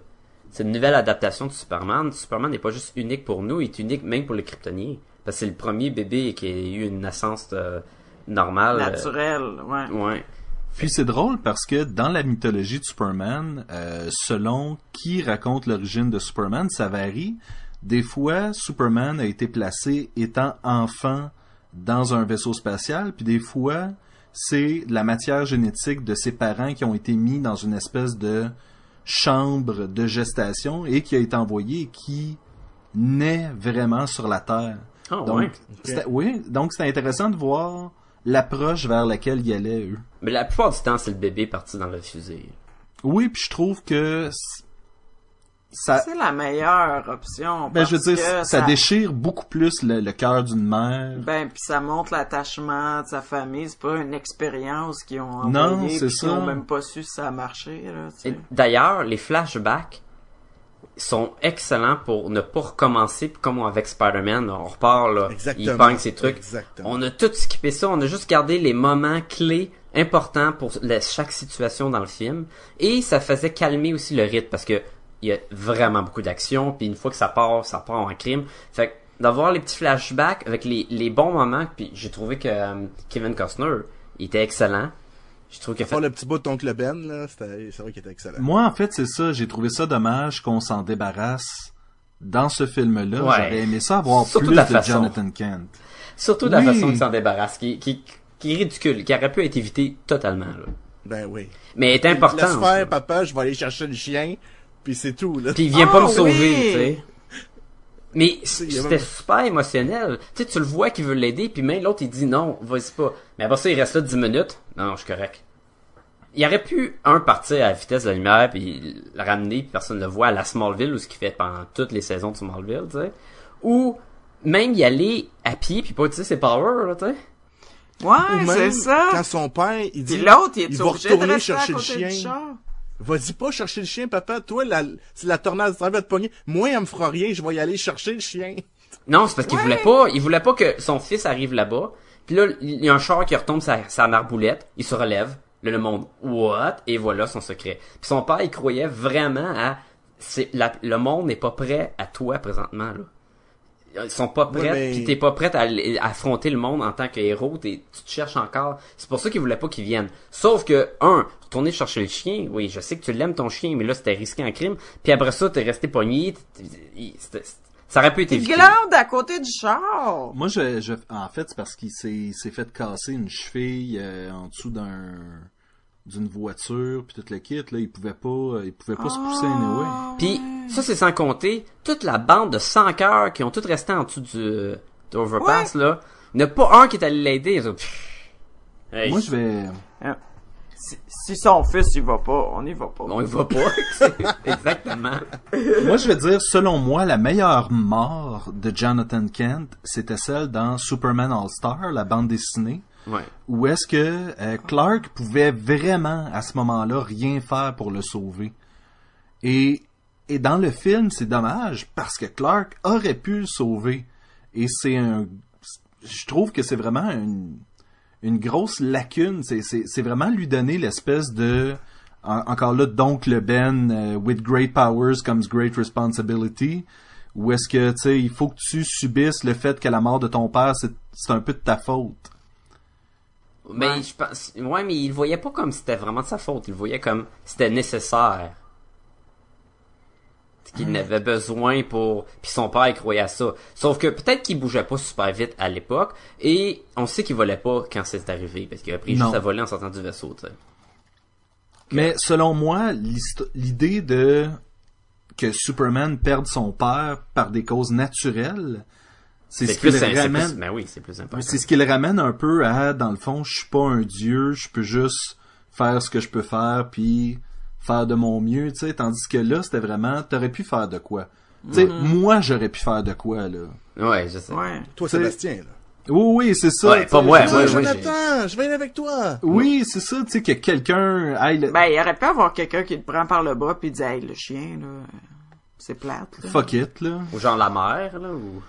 cette nouvelle adaptation de Superman, Superman n'est pas juste unique pour nous, il est unique même pour les Kryptoniens. Parce que c'est le premier bébé qui a eu une naissance euh, normale. euh, Naturel, ouais. ouais. Puis c'est drôle parce que dans la mythologie de Superman, euh, selon qui raconte l'origine de Superman, ça varie. Des fois, Superman a été placé étant enfant dans un vaisseau spatial, puis des fois, c'est la matière génétique de ses parents qui ont été mis dans une espèce de chambre de gestation et qui a été envoyé et qui naît vraiment sur la Terre. Ah, donc, ouais. c'était- oui, donc c'est intéressant de voir l'approche vers laquelle ils allaient, eux. Mais la plupart du temps, c'est le bébé parti dans le fusée. Oui, puis je trouve que ça, C'est la meilleure option. ben, je veux parce dire, que ça, déchire beaucoup plus le, le cœur d'une mère. Ben, puis ça montre l'attachement de sa famille. C'est pas une expérience qu'ils ont Non, envoyée c'est puis qu'ils ça. ont même pas su si ça a marché. D'ailleurs, les flashbacks sont excellents pour ne pas recommencer puis comme avec Spider-Man, on repart là, Exactement. il pogne ses trucs. Exactement. On a tout skippé ça, on a juste gardé les moments clés importants pour la- chaque situation dans le film et ça faisait calmer aussi le rythme parce que il y a vraiment beaucoup d'action puis une fois que ça part, ça part en crime. Fait que d'avoir les petits flashbacks avec les, les bons moments puis j'ai trouvé que euh, Kevin Costner il était excellent. Je trouve qu'il a fait le petit bout de Ben, là, c'était, c'est vrai qu'il était excellent. Moi, en fait, c'est ça. J'ai trouvé ça dommage qu'on s'en débarrasse dans ce film-là. Ouais. J'aurais aimé ça avoir Surtout plus de façon. Jonathan Kent. Surtout de la façon qu'il s'en débarrasse, qui, qui, qui est ridicule, qui aurait pu être évité totalement. Là. Ben oui. Mais est important. Laisse faire, papa, je vais aller chercher le chien, puis c'est tout, là. Puis il vient pas Ah, me sauver, oui. tu sais. Mais c'était même- super émotionnel. Tu sais, tu le vois qu'il veut l'aider, puis même l'autre il dit non, vas-y pas. Mais après ça, il reste là 10 minutes. Non, non, je suis correct. Il aurait pu, un, partir à la vitesse de la lumière, puis le ramener, puis personne ne le voit à la Smallville, ou ce qu'il fait pendant toutes les saisons de Smallville, tu sais. Ou même y aller à pied, puis pas utiliser ses powers, là, tu sais. Ou Ouais, c'est ça. Quand son père, il dit, l'autre, il est il va retourner chercher le chien. Vas-y pas chercher le chien, papa. Toi, la, si la tornade s'en va te pogner, moi, elle me fera rien, je vais y aller chercher le chien. Non, c'est parce qu'il Ouais. voulait pas, il voulait pas que son fils arrive là-bas. Puis là, il y a un char qui retombe sa, sa marboulette, il se relève, là, le monde, what? Et voilà son secret. Puis son père, il croyait vraiment à, c'est, la- le monde n'est pas prêt à toi présentement, là. Ils sont pas Ouais, prêts, mais- puis t'es pas prêt à, affronter le monde en tant que héros, t'es- tu te cherches encore. C'est pour ça qu'il voulait pas qu'il vienne. Sauf que, un, retourner chercher le chien, oui, je sais que tu l'aimes ton chien, mais là, c'était risqué en crime. Puis après ça, t'es resté pogné, ça aurait pu être Il évité. glande à côté du char. Moi, je, je, en fait, c'est parce qu'il s'est, il s'est fait casser une cheville euh, en dessous d'un d'une voiture puis tout le kit là, il pouvait pas, il pouvait pas se pousser anyway. Puis ça c'est sans compter toute la bande de 100 cœurs qui ont tous resté en dessous du de overpass là. Il n'y en a pas un qui est allé l'aider. Ils ont- Pff. Hey, Moi, je vais, Si, si son fils, il va pas, on y va pas. on y va pas. Exactement. moi, je vais dire, selon moi, la meilleure mort de Jonathan Kent, c'était celle dans Superman All Star, la bande dessinée. Ouais. où est-ce que euh, Clark pouvait vraiment à ce moment-là rien faire pour le sauver? Et, et dans le film, c'est dommage parce que Clark aurait pu le sauver. Et c'est un, je trouve que c'est vraiment une, une grosse lacune. C'est, c'est, vraiment lui donner l'espèce de, en- encore là, donc le Ben, euh, with great powers comes great responsibility. Ou est-ce que, tu sais, il faut que tu subisses le fait que la mort de ton père, c'est un peu de ta faute. Mais Ouais. je pense ouais mais il le voyait pas comme si c'était vraiment de sa faute, il le voyait comme si c'était nécessaire. Qu'il n'avait besoin pour puis son père il croyait à ça. Sauf que peut-être qu'il bougeait pas super vite à l'époque et on sait qu'il volait pas quand c'est arrivé parce qu'il a appris Non. juste à voler en sortant du vaisseau, tu sais. Mais selon moi, l'idée de que Superman perde son père par des causes naturelles, c'est ce qui le ramène. plus- ben oui, c'est plus important. C'est ce qui le ramène un peu à, dans le fond, je suis pas un dieu, je peux juste faire ce que je peux faire, puis faire de mon mieux, tu sais. Tandis que là, c'était vraiment, t'aurais pu faire de quoi? Tu sais, moi, j'aurais pu faire de quoi, là? Ouais, je sais. Ouais. Toi, Sébastien, là. Oui, oui, c'est ça. Ouais, pas moi, moi, moi, Jonathan, je vais aller avec toi. Oui, c'est ça, tu sais, que quelqu'un le- Ben, il aurait pu avoir quelqu'un qui le prend par le bras puis dit, hey, le chien, là, c'est plate, là. fuck it, là. Ou genre la mère, là, ou...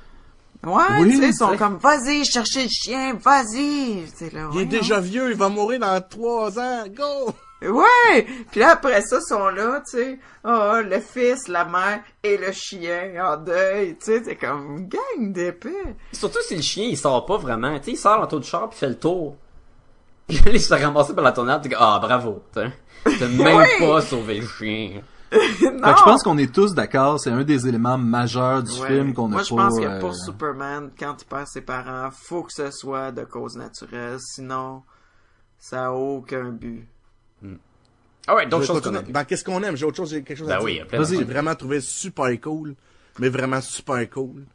Ouais, Oui, tu sais, ils sont comme, vas-y, cherchez le chien, vas-y. C'est là, Il est déjà vieux, il va mourir dans trois ans. Go! Ouais! Puis là, après ça, ils sont là, tu sais. Ah, le fils, la mère et le chien en deuil. Tu sais, c'est comme une gang d'épais. Surtout si le chien, il sort pas vraiment. Tu sais, il sort en tour du char puis fait le tour. Puis là, il se fait ramasser par la tornade, t'es comme, ah, bravo, t'as t'as même Oui. pas sauvé le chien. Non! Fait que je pense qu'on est tous d'accord, c'est un des éléments majeurs du Ouais. film qu'on a Moi, je pense que euh, pour Superman, quand il perd ses parents, faut que ce soit de cause naturelle. Sinon, ça a aucun but. Ah ouais, d'autres choses qu'on a vues. Dans qu'est-ce qu'on aime? J'ai autre chose, j'ai quelque chose à Ben dire. oui, il y a plein Vas-y. J'ai vraiment trouvé super cool, mais vraiment super cool.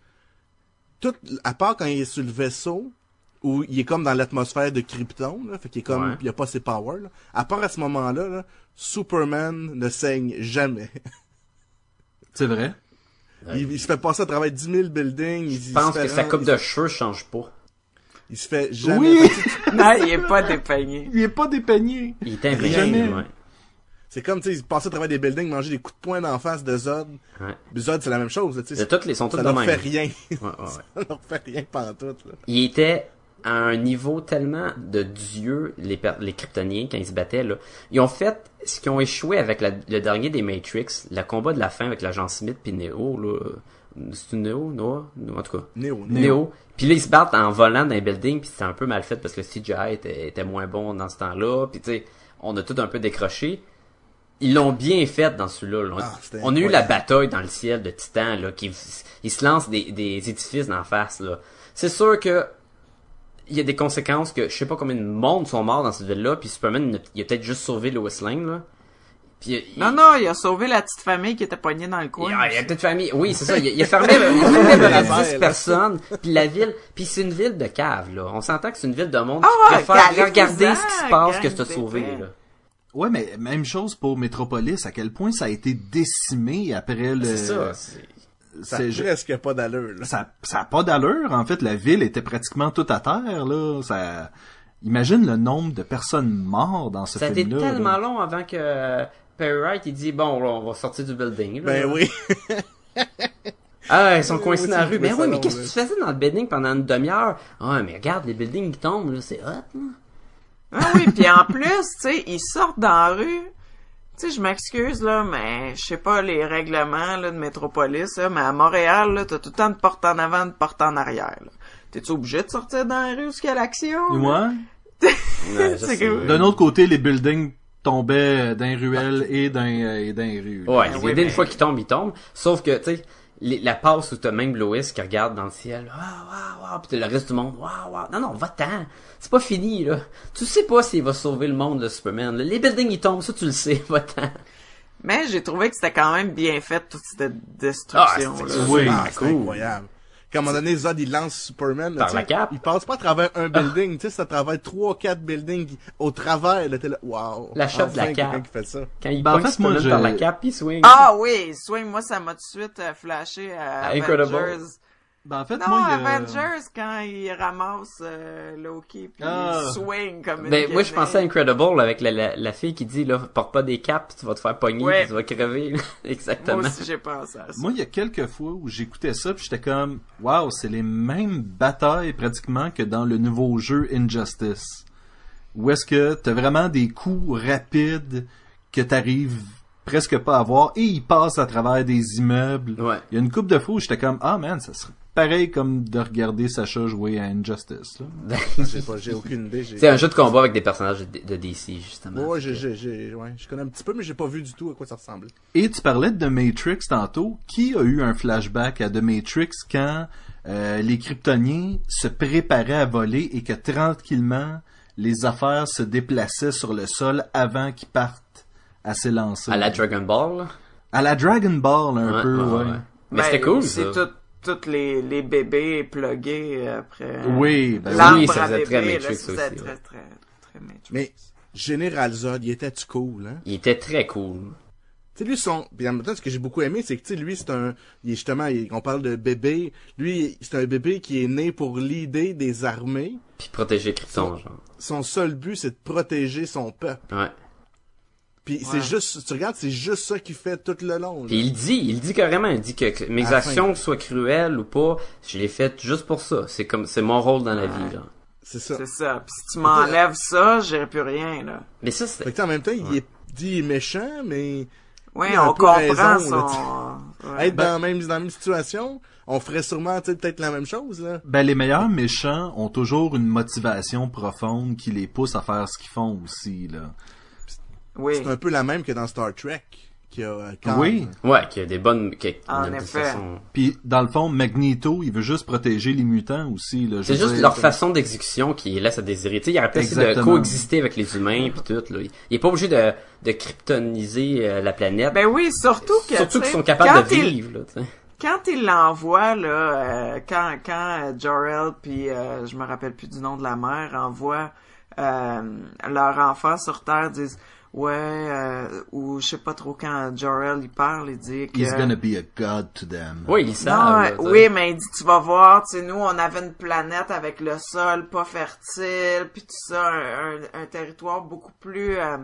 Tout, à part quand il est sur le vaisseau, où il est comme dans l'atmosphère de Krypton, là, fait qu'il est comme, Ouais. il a pas ses powers, là. À part à ce moment-là, là, Superman ne saigne jamais. C'est vrai? Il, il se fait passer à travers 10 000 buildings. Il, Je pense que sa coupe de cheveux change pas. Il se fait jamais... Oui! Non, il est pas dépeigné. Il est pas dépeigné. Il est ouais. C'est comme, tu sais, il passe à travers des buildings, manger des coups de poing d'en face de Zod. Ouais. Zod, c'est la même chose, tu sais. De toutes les sont toutes Ça de leur même. fait rien. Ouais, ouais, ouais. ça leur fait rien pantoute, là. Il était à un niveau tellement de dieu, les, les Kryptoniens, quand ils se battaient, là. Ils ont fait ce qu'ils ont échoué avec la- le dernier des Matrix, le combat de la fin avec l'agent Smith puis Neo, là. C'est Neo, Noah? En tout cas. Néo, Neo. Puis là, ils se battent en volant dans les buildings, puis c'était un peu mal fait parce que le CGI était, était moins bon dans ce temps-là. Puis tu sais, on a tout un peu décroché. Ils l'ont bien fait dans celui-là. là. Ah, on a eu la bataille dans le ciel de Titan, là, qui ils se lancent des, des édifices d'en face. là. C'est sûr que il y a des conséquences que je sais pas combien de monde sont morts dans cette ville-là, puis Superman, il a- peut-être juste sauvé Lois Lane, là. Puis il- Non, non, il a sauvé la petite famille qui était poignée dans le coin. y a, il y a peut-être famille. Oui, c'est ça. Il a, il a fermé, il a fermé La à misère, 10 là. personnes. Puis la ville. Puis c'est une ville de cave, là. On s'entend que c'est une ville de monde Ah qui ouais, préfère regarder ce qui se passe que se sauver, là. Ouais, mais même chose pour Metropolis, à quel point ça a été décimé après le... C'est ça. c'est- Ça a C'est- je- presque pas d'allure, là. ça, ça a pas d'allure. En fait, la ville était pratiquement toute à terre, là. Ça, imagine le nombre de personnes mortes dans ce Ça a été film-là. tellement là. long avant que Perry Wright, il dit, bon, là, on va sortir du building, là. Ben oui. Ah, ils sont coincés dans la rue. Ben c'est oui, ça, mais qu'est-ce que tu faisais dans le building pendant une demi-heure? Ah, mais regarde, les buildings qui tombent, là, c'est hot, là. Ah oui, puis en plus, tu sais, ils sortent dans la rue. Tu sais, je m'excuse, là, mais je sais pas les règlements là, de Métropolis, là, mais à Montréal, là, t'as tout le temps de porte en avant, de porte en arrière. là. T'es-tu obligé de sortir dans la rue où il y a l'action? Ouais. Ouais, D'un autre côté, les buildings tombaient dans les ruelles et dans, euh, et dans les rues. là. Ouais, les oui, idées, une fois qu'ils tombent, ils tombent. Sauf que, tu sais, les- la passe où t'as même Lois qui regarde dans le ciel, waouh, waouh, waouh, pis t'as le reste du monde, waouh, waouh. Non, non, va-t'en. C'est pas fini, là. Tu sais pas s'il va sauver le monde, le Superman. là. Les buildings, ils tombent, ça, tu le sais, va-t'en. Mais j'ai trouvé que c'était quand même bien fait, toute cette destruction. Ah, là. c'est- Oui. Ah, cool. incroyable. Qu'à un moment donné, Zod, il lance Superman. Là, Par la cape. Il passe pas à travers un building, tu sais, c'est à travers trois, quatre buildings au travers. Là, t'es là, wow. La shot de la cape. qui fait ça. Quand il Ben, en fait, moi, Superman je- par la cape, il swing. Ah oui, swing, moi ça m'a tout de suite euh, flashé à À Incredible. Ben, en fait, Non, moi, il Avengers, quand il ramasse euh, Loki, puis Ah. il swing comme une Ben, moi, je pensais à Incredible avec la, la, la fille qui dit, là, porte pas des capes, tu vas te faire pogner, Ouais. tu vas crever. Exactement. Moi aussi, j'ai pensé à ça. Moi, il y a quelques fois où j'écoutais ça, puis j'étais comme, waouh, c'est les mêmes batailles pratiquement que dans le nouveau jeu Injustice. Où est-ce que t'as vraiment des coups rapides que t'arrives presque pas à voir et ils passent à travers des immeubles. Ouais. Il y a une coupe de fois où j'étais comme, ah man, ça serait pareil comme de regarder Sacha jouer à Injustice. Là. J'ai pas, j'ai aucune idée. C'est un jeu de combat avec des personnages de, de DC, justement. Ouais, j'ai, j'ai, j'ai- ouais, je connais un petit peu, mais j'ai pas vu du tout à quoi ça ressemblait. Et tu parlais de The Matrix tantôt. Qui a eu un flashback à The Matrix quand euh, les Kryptoniens se préparaient à voler et que tranquillement les affaires se déplaçaient sur le sol avant qu'ils partent à s'élancer? À la Dragon Ball? À la Dragon Ball un Ouais, peu, ouais. Mais c'était cool, ça. Ben, C'est tout, tous les, les bébés plugués après. Oui, ben oui, ça faisait très Matrix aussi, très, ouais. très, très Matrix. Mais Général Zod, il était-tu cool, hein? Il était très cool. Tu sais, lui, son, puis en même temps, ce que j'ai beaucoup aimé, c'est que, tu sais, lui, c'est un, il est justement, il- on parle de bébé. Lui, c'est un bébé qui est né pour l'idée des armées. Puis protéger Krypton, genre. Son seul but, c'est de protéger son peuple. Ouais. Puis c'est juste, tu regardes, c'est juste ça qu'il fait tout le long. là. Puis il dit, il dit carrément, il dit que, que mes À actions soient cruelles ou pas, je les fais juste pour ça. C'est comme, c'est mon rôle dans la vie, genre. C'est ça. C'est ça. Puis si tu m'enlèves ça, j'irai plus rien, là. Mais ça, Fait c'est, que, en même temps, il est dit méchant, mais Oui, on comprend raison, son... Ouais. être dans, la même, dans la même situation, on ferait sûrement, peut-être la même chose, là. Ben, les meilleurs méchants ont toujours une motivation profonde qui les pousse à faire ce qu'ils font aussi, là. Oui. C'est un peu la même que dans Star Trek, qui a, euh, Khan. Oui. ouais, qu'il y a des bonnes, a- En effet. façon- Puis, dans le fond, Magneto, il veut juste protéger les mutants aussi, C'est juste dire, leur façon d'exécution qui laisse à désirer. Tu sais, il aurait essayer de coexister avec les humains puis tout, là. Il est pas obligé de, de kryptoniser euh, la planète. Ben oui, surtout que... Surtout qu'ils sont capables quand de il- vivre, là, quand il l'envoie là, euh, quand quand euh, Jor-El puis euh, je me rappelle plus du nom de la mère envoie euh, leur enfant sur Terre disent ouais euh, ou je sais pas trop quand Jor-El il parle il dit que He's gonna be a god to them. Oui, ils non, savent. euh, sais. oui, mais il dit, tu vas voir, tu sais, nous, on avait une planète avec le sol pas fertile, puis tout ça, un, un- un territoire beaucoup plus, euh,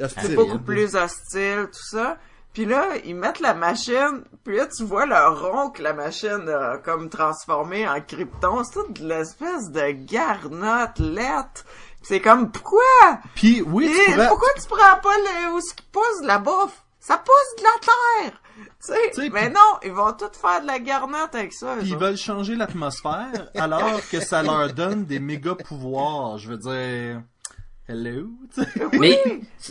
Hostile. c'est beaucoup plus hostile, tout ça. Puis là, ils mettent la machine, puis là, tu vois le rond que la machine a comme transformé en krypton. C'est toute de l'espèce de garnotte lettre. C'est comme, pourquoi? Puis oui, tu pourrais... Pourquoi tu prends pas le, où ce qui pousse de la bouffe? Ça pousse de la terre! Tu sais, Tu sais, mais non, ils vont tout faire de la garnotte avec ça. Puis ils veulent changer l'atmosphère alors que ça leur donne des méga pouvoirs. Je veux dire, hello. tu sais. Mais,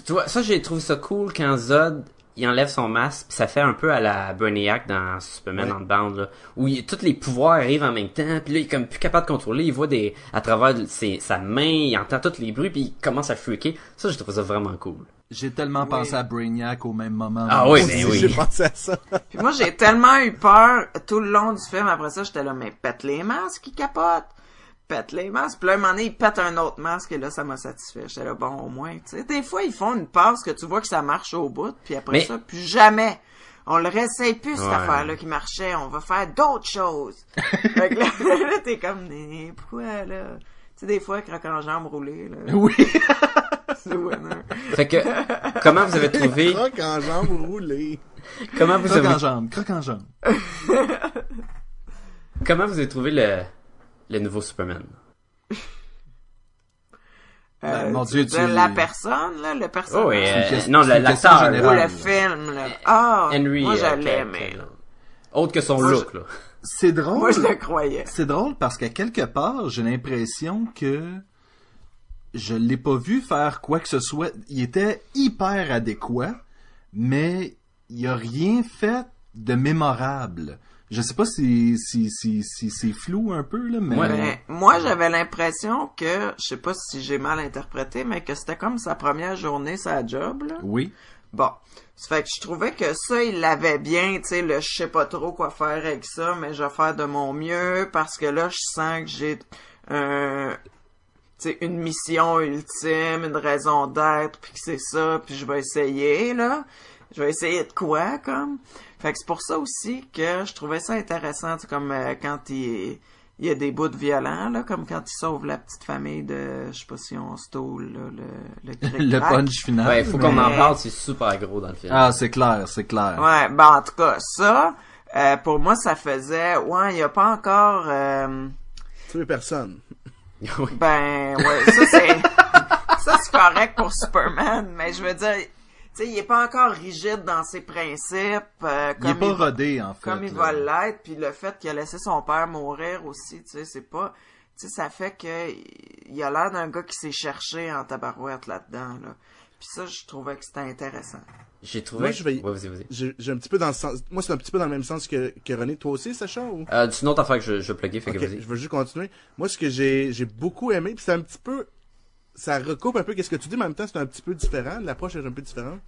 tu vois, ça, j'ai trouvé ça cool quand Zod, il enlève son masque, pis ça fait un peu à la Brainiac dans Superman Ouais. en bande, là, où il- tous les pouvoirs arrivent en même temps, puis là, il est comme plus capable de contrôler, il voit des, à travers ses, sa main, il entend tous les bruits, puis il commence à freaker. Ça, j'ai trouvé ça vraiment cool. J'ai tellement pensé à Brainiac au même moment. Ah oui, Moi ben oui. J'ai pensé à ça. Puis moi, j'ai tellement eu peur tout le long du film. Après ça, j'étais là, mais pète les masques, il capote. Pète les masques. Puis là, un moment donné, il pète un autre masque et là, ça m'a satisfait. J'étais là, bon, au moins, tu sais. Des fois, ils font une passe que tu vois que ça marche au bout, puis après Mais- ça, plus jamais. On le réessaye plus, cette Ouais. affaire-là qui marchait. On va faire d'autres choses. fait que là, là, t'es comme, mais pourquoi, là? Tu sais, des fois, croque en jambe roulée, là. Oui. C'est winner. Fait que, comment vous avez trouvé, Croque en jambe roulée. comment vous Croque en avez, jambe, croque en jambe. comment vous avez trouvé le, le nouveau Superman? Ben, mon Euh, tu Dieu, veux dire tu- la personne, là, le personnage? Oh, euh, non, l'acteur, Ou le film, là. Ah, Henry, moi, je euh, l'aimais. Autre que son Moi, look, je- là. C'est drôle. Moi, je le croyais. C'est drôle parce qu'à quelque part, j'ai l'impression que je l'ai pas vu faire quoi que ce soit. Il était hyper adéquat, mais il a rien fait de mémorable. Je sais pas si si si si c'est flou un peu là, mais Ouais. Ben, moi, j'avais l'impression que, je sais pas si j'ai mal interprété, mais que c'était comme sa première journée, sa job, là. oui. Bon. Ça fait que je trouvais que ça, il l'avait bien, tu sais, le je sais pas trop quoi faire avec ça, mais je vais faire de mon mieux parce que là, je sens que j'ai sais, une mission ultime, une raison d'être, puis que c'est ça, puis je vais essayer, là. Je vais essayer de quoi, comme? Fait que c'est pour ça aussi que je trouvais ça intéressant, tu sais, comme euh, quand il, il y a des bouts de violents, là, comme quand il sauve la petite famille de, je sais pas si on stole, là, le, le. Le punch final. Ouais, faut qu'on en parle, c'est super gros dans le film. Ah, c'est clair, c'est clair. Ouais, ben en tout cas, ça, euh, pour moi, ça faisait, ouais, il y a pas encore, euh, Tuer personne. Oui. ben, ouais, ça c'est, ça c'est correct pour Superman, mais je veux dire, sais, il est pas encore rigide dans ses principes, euh, Il est comme pas il, rodé en fait. comme il là. va l'être, puis le fait qu'il a laissé son père mourir aussi, tu sais, c'est pas, tu sais, ça fait que il a l'air d'un gars qui s'est cherché en tabarouette là-dedans, là. Puis ça, je trouvais que c'était intéressant. J'ai trouvé. Moi, je vais- Ouais, vas-y, vas-y. J'ai j'ai un petit peu dans le sens. Moi, c'est un petit peu dans le même sens que, que René. Toi aussi, Sacha ou? Euh, c'est une autre affaire que je, je vais plugger, fait que vas-y. je veux juste continuer. Moi, ce que j'ai j'ai beaucoup aimé, puis c'est un petit peu, ça recoupe un peu qu'est-ce que tu dis, mais en même temps, c'est un petit peu différent. L'approche est un peu différente.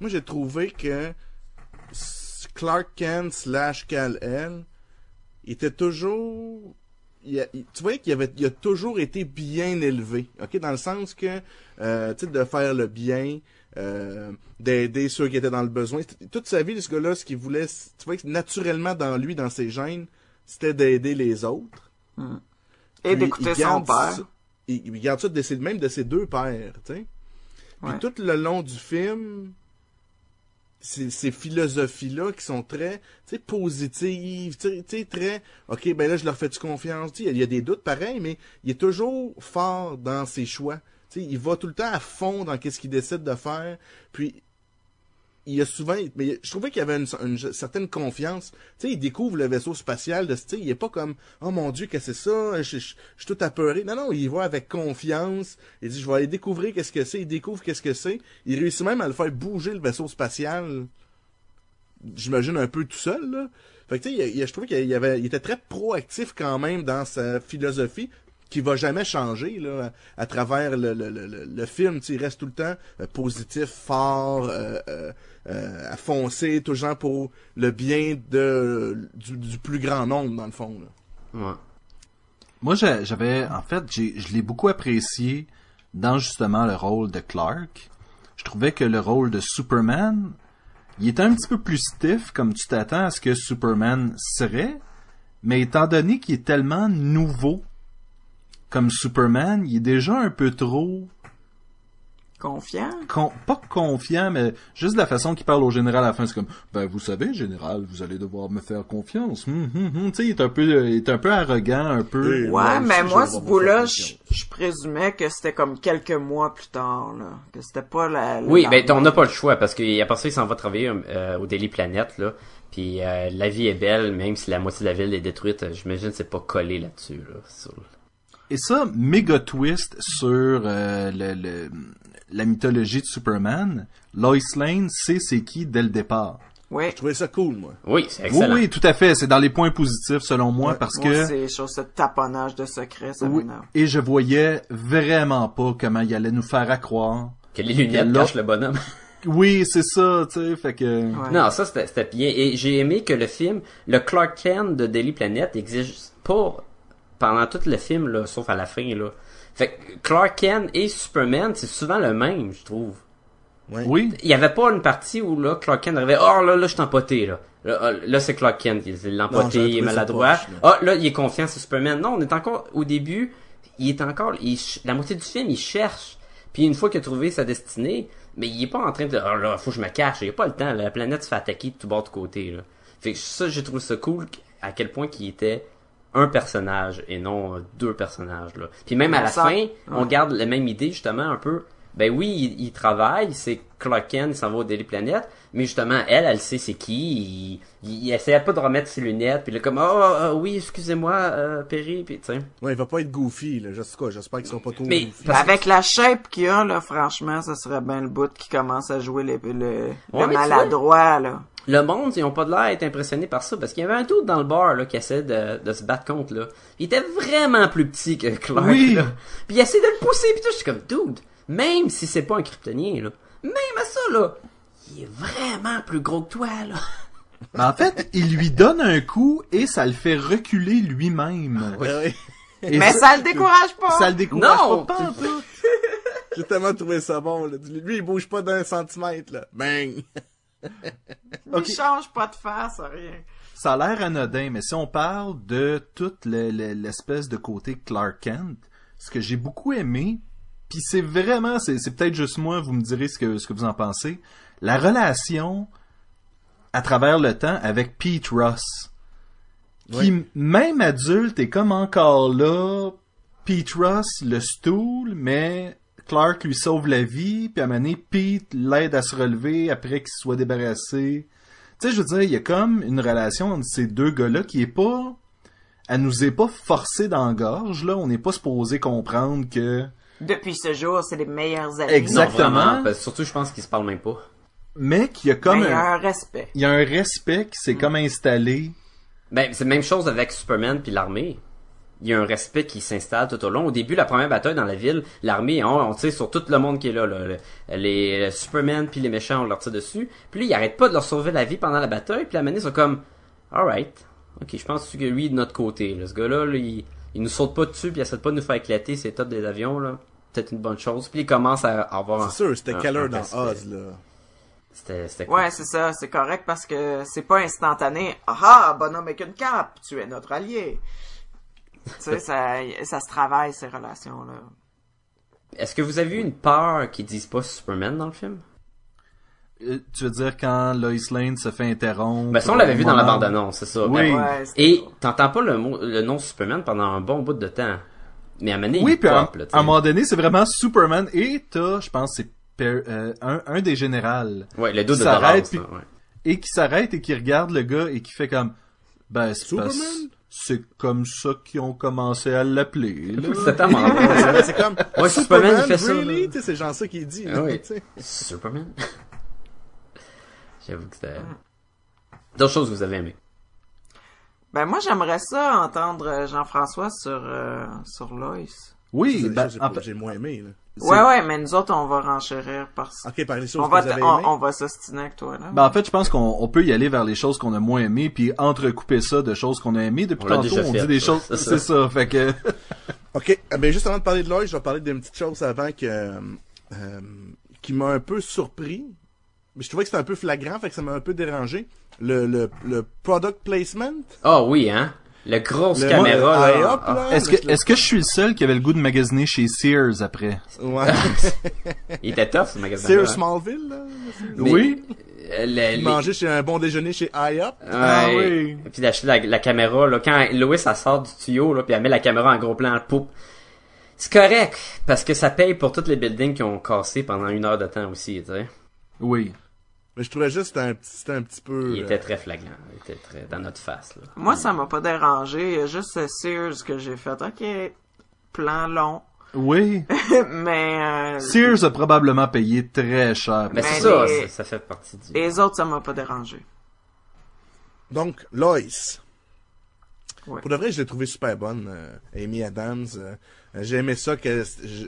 Moi, j'ai trouvé que Clark Kent slash Kal-El était toujours, il a- il- tu voyais qu'il avait, il a toujours été bien élevé, ok, dans le sens que, euh, tu sais, de faire le bien, euh, d'aider ceux qui étaient dans le besoin. Toute sa vie, ce gars-là, ce qu'il voulait, tu vois naturellement dans lui, dans ses gènes, c'était d'aider les autres. Et Puis, d'écouter son père. Il, il garde ça de ses- même de ses deux pères, tu sais. Puis Ouais. tout le long du film, ces, ces philosophies-là qui sont très, tu sais, positives, tu sais, tu sais, très, ok, ben là, je leur fais-tu confiance, tu sais, il y a- il y a des doutes pareils, mais il est toujours fort dans ses choix. Tu sais, il va tout le temps à fond dans qu'est-ce qu'il décide de faire, puis il y a souvent, mais je trouvais qu'il avait une, certaine confiance. Tu sais, il découvre le vaisseau spatial, de, sais, il est pas comme, oh mon dieu, qu'est-ce que c'est ça, je, suis tout apeuré. Non, non, il va avec confiance. Il dit, je vais aller découvrir qu'est-ce que c'est. Il découvre qu'est-ce que c'est. Il réussit même à le faire bouger le vaisseau spatial. J'imagine un peu tout seul, là. Fait que, tu sais, je trouvais qu'il avait, il était très proactif quand même dans sa philosophie. Qui va jamais changer là, à, travers le, le, le, le- film. Il reste tout le temps euh, positif, fort, euh, euh, euh, à foncer, toujours pour le bien de du, plus grand nombre, dans le fond. Ouais. Moi, j'a- j'avais, en fait, je l'ai beaucoup apprécié dans justement le rôle de Clark. Je trouvais que le rôle de Superman, il était un petit peu plus stiff, comme tu t'attends à ce que Superman serait, mais étant donné qu'il est tellement nouveau comme Superman, il est déjà un peu trop Confiant? con- pas confiant, mais juste de la façon qu'il parle au général à la fin, c'est comme, ben, vous savez, général, vous allez devoir me faire confiance. Hum, hum, hum. Tu sais, il est un peu, il est un peu arrogant, un peu. Et Ouais, moi mais aussi, moi, ce bout-là, je, présumais que c'était comme quelques mois plus tard, là. Que c'était pas la... la- Oui, ben on n'a pas le choix parce qu'après ça, il s'en va travailler euh, au Daily Planet là. Puis euh, la vie est belle, même si la moitié de la ville est détruite. J'imagine que c'est pas collé là-dessus là. sur- Et ça, méga twist sur euh, le, le- la mythologie de Superman. Lois Lane sait c'est qui dès le départ. Oui. Je trouvais ça cool, moi. Oui, c'est Oui, excellent. oui, tout à fait. C'est dans les points positifs selon moi Ouais. parce Moi, que c'est sur ce taponnage de secret, ça oui, et je voyais vraiment pas comment il allait nous faire à croire. Que les lunettes cachent le bonhomme. Oui, c'est ça, tu sais, fait que Ouais. Non, ça c'était c'était bien. Et j'ai aimé que le film, le Clark Kent de Daily Planet existe pas pendant tout le film là, sauf à la fin là. Fait que Clark Kent et Superman, c'est souvent le même, je trouve. Ouais. oui, Il y avait pas une partie où là Clark Kent arrivait, oh là là je suis empoté là. Là, là, c'est Clark Kent, il est j'avais il est maladroit. poche, là. Ah là il est confiant c'est Superman. Non, on est encore au début, il est encore il la moitié du film, il cherche. Puis une fois qu'il a trouvé sa destinée, mais il est pas en train de oh là, faut que je me cache, il y a pas le temps, la planète se fait attaquer de tout bord de côté là. Fait que ça j'ai trouvé ça cool à quel point qu'il était un personnage et non euh, deux personnages là. Puis même à la fin, on garde la même idée justement un peu. Ben oui, il, il travaille, c'est Clark Kent, il s'en va au Daily Planet, mais justement elle, elle sait c'est qui. Il, il, pas de remettre ses lunettes, puis là comme oh, oh, oui excusez-moi euh, Perry, puis tu sais. Ouais, il va pas être goofy, là. Je sais quoi, j'espère qu'ils seront pas trop Mais- goofy. Parce- Avec la shape qu'il a, là, franchement, ça serait bien le bout qui commence à jouer les- le, le Ouais, maladroit, là. Le monde, ils ont pas de l'air d'être impressionnés par ça, parce qu'il y avait un doute dans le bar là qui essayait de, de se battre contre là. Il était vraiment plus petit que Clark Oui. là. Puis il essayait de le pousser, puis tout, je suis comme dude, même si c'est pas un kryptonien là, même à ça là, il est vraiment plus gros que toi là. Mais en fait, il lui donne un coup et ça le fait reculer lui-même. Ouais, ouais. Et Mais ça le décourage pas! ça le décourage Non! pas, tout. J'ai tellement trouvé ça bon, là. Lui, il bouge pas d'un centimètre, là. Bang! Ok. Il change pas de face, rien. Ça a l'air anodin, mais si on parle de toute le- le- l'espèce de côté Clark Kent, ce que j'ai beaucoup aimé, puis c'est vraiment, c'est c'est peut-être juste moi, vous me direz ce que, ce que vous en pensez, la relation à travers le temps avec Pete Ross. Qui, même adulte, est comme encore là, Pete Ross, le stool, mais Clark lui sauve la vie, puis à un moment donné, Pete l'aide à se relever après qu'il soit débarrassé. Tu sais, je veux dire, il y a comme une relation entre ces deux gars-là qui est pas... Elle nous est pas forcée dans la gorge, là. On n'est pas supposé comprendre que... Depuis ce jour, c'est les meilleurs amis. Exactement. Non, vraiment, parce que surtout je pense qu'ils se parlent même pas. Mais qu'il y a Mais comme il y a un... un respect. Il y a un respect qui s'est comme installé. Ben, c'est la même chose avec Superman puis l'armée. Il y a un respect qui s'installe tout au long. Au début, la première bataille dans la ville, l'armée, on, on tire sur tout le monde qui est là. là. Le- les le Superman puis les méchants, on leur tire dessus. Puis là, ils arrêtent pas de leur sauver la vie pendant la bataille. Puis la manée, ils sont comme, alright. Ok, je pense que lui, de notre côté. Là, ce gars-là, là, il, il nous saute pas dessus puis il essaie pas de nous faire éclater ses tops des avions. là. Peut-être une bonne chose. Puis il commence à avoir... un- C'est sûr, c'était Keller dans. Oz, là? C'était, c'était cool. Ouais, c'est ça, c'est correct parce que c'est pas instantané. Ah, bonhomme avec une cape, tu es notre allié. tu sais, ça, ça se travaille, ces relations-là. Est-ce que vous avez eu une peur qu'ils disent pas Superman dans le film? Euh, tu veux dire quand Lois Lane se fait interrompre? Ben ça, on l'avait vu dans la Moment- bande-annonce, c'est ça. Oui. Ben, Ouais, Et t'entends pas le, mot, le nom Superman pendant un bon bout de temps? Mais à un moment donné, Oui, il puis à, pop, là, tu à un moment donné, c'est vraiment Superman et t'as, je pense, c'est euh, un, un des générales Ouais, le dos de qui s'arrête, puis- ouais. et qui s'arrête et qui regarde le gars et qui fait comme ben c'est Superman? parce- c'est comme ça qu'ils ont commencé à l'appeler. C'est tellement comme, Ouais, Superman, il fait ça, really? c'est genre ça qu'il dit, Ah là, oui. Superman? J'avoue que c'était... D'autres choses que vous avez aimées. Ben moi j'aimerais ça entendre euh, Jean-François sur euh, sur Lois. Oui, Ça, ben, j'ai moins aimé, là. Ouais ouais, mais nous autres on va renchérir par Ok, par les choses on que va vous avez on, va s'ostiner avec toi là. Ben, en fait, je pense qu'on on peut y aller vers les choses qu'on a moins aimées, puis entrecouper ça de choses qu'on a aimées. Depuis On tantôt, déjà on fait, dit des ça. choses. C'est ça. Fait que. Ok, euh, ben juste avant de parler de Lois, je vais parler d'une petite chose avant que euh, euh, qui m'a un peu surpris. Mais je trouvais que c'était un peu flagrant, fait que ça m'a un peu dérangé. Le, le, le product placement? Ah oui, hein? La grosse Le- caméra, là. Ah, là. Est-ce que, le- est-ce que je suis le seul qui avait le goût de magasiner chez Sears après? Ouais. il était tough, ce magasin. Sears Smallville, là. Oui. Manger chez un bon déjeuner chez IHOP. Ah oui. Puis d'acheter la, la caméra, là. Quand Louis, elle sort du tuyau, là, puis elle met la caméra en gros plan, poup. C'est correct, parce que ça paye pour tous les buildings qui ont cassé pendant une heure de temps aussi, tu sais. Oui. Mais je trouvais juste que c'était un, petit- c'était un petit peu... Il euh, était très flagrant. Il était très dans notre face, là. Moi ça m'a pas dérangé, il y a juste ce Sears que j'ai fait. OK, plan long. Oui. mais euh, Sears a probablement payé très cher. Mais Mais c'est ça, les- ça, ça fait partie du... les autres ça m'a pas dérangé. Donc, Lois. Ouais. Pour de vrai, je l'ai trouvé super bonne, euh, Amy Adams. euh, j'ai aimé ça, que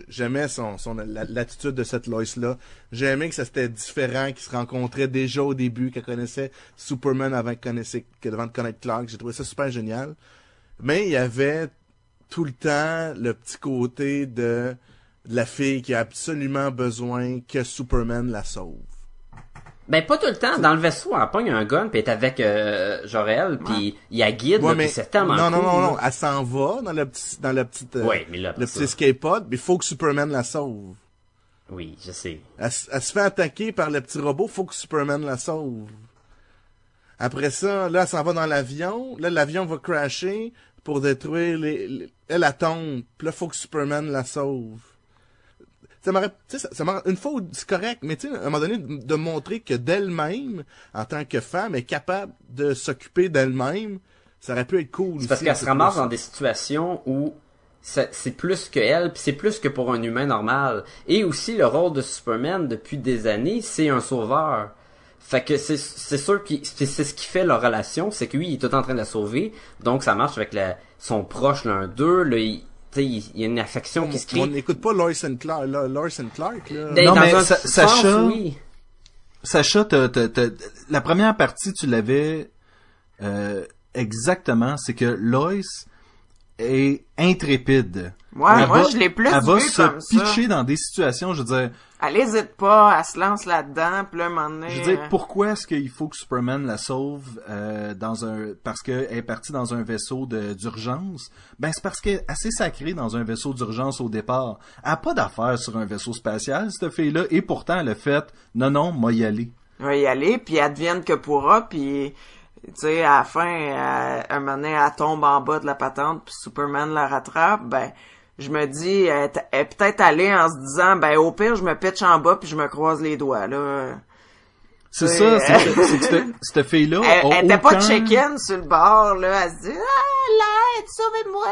j'aimais son, son la- l'attitude de cette Lois-là. J'ai aimé que ça c'était différent, qu'ils se rencontraient déjà au début, qu'elle connaissait Superman avant de connaître, que devant de connaître Clark. J'ai trouvé ça super génial. Mais il y avait tout le temps le petit côté de, de la fille qui a absolument besoin que Superman la sauve. Ben, pas tout le temps. Dans le vaisseau, elle pogne un gun, puis elle est avec euh, Jorel, puis il y a guide, Ouais, mais c'est tellement non, non, non, non, elle s'en va dans le petit, dans le petit, euh, Ouais, mais là, le petit escape pod, mais il faut que Superman la sauve. Oui, je sais. Elle, se fait attaquer par le petit robot, faut que Superman la sauve. Après ça, là, elle s'en va dans l'avion. Là, l'avion va crasher pour détruire les... les- elle, elle tombe. Puis là, faut que Superman la sauve. Ça m'aurait... Tu sais, ça, ça m'aurait- Une fois, c'est correct, mais tu sais, à un moment donné, de, de montrer que d'elle-même, en tant que femme, est capable de s'occuper d'elle-même, ça aurait pu être cool C'est parce qu'elle se ramasse dans des situations où c'est plus que elle, puis c'est plus que pour un humain normal. Et aussi, le rôle de Superman, depuis des années, c'est un sauveur. Fait que c'est c'est sûr que c'est ce qui fait leur relation, c'est que lui, il est tout en train de la sauver, donc ça marche avec la, son proche l'un d'eux, là, il, il il y a une affection qui se crée. On n'écoute pas Lois and Clark, là, Lois and Clark, là. Non, dans mais un Sa- sens, Sacha- oui. Sacha, t'as- t'as- t'as- la première partie, tu l'avais euh, exactement. C'est que Lois est intrépide. Ouais, Elle moi va- je l'ai plus Elle va vu se comme ça. pitcher dans des situations, je veux dire, Elle hésite pas, elle se lance là-dedans, puis là, un moment donné... je veux dire, euh, pourquoi est-ce qu'il faut que Superman la sauve euh, dans un parce qu'elle est partie dans un vaisseau d'urgence? Ben c'est parce qu'elle est assez sacrée dans un vaisseau d'urgence au départ. Elle a pas d'affaires sur un vaisseau spatial cette fille-là et pourtant elle a fait non non moi y aller. Va y aller, puis advienne que pourra, puis tu sais, à la fin, elle- un moment donné, elle tombe en bas de la patente, puis Superman la rattrape, ben, je me dis, elle est elle est peut-être allée en se disant, ben, au pire, je me pitche en bas, puis je me croise les doigts, là. C'est ça, c'est que, c'est que cette, cette fille-là Elle, a elle était pas check-in sur le bord, là, elle se dit, ah, l'aide, sauvez-moi!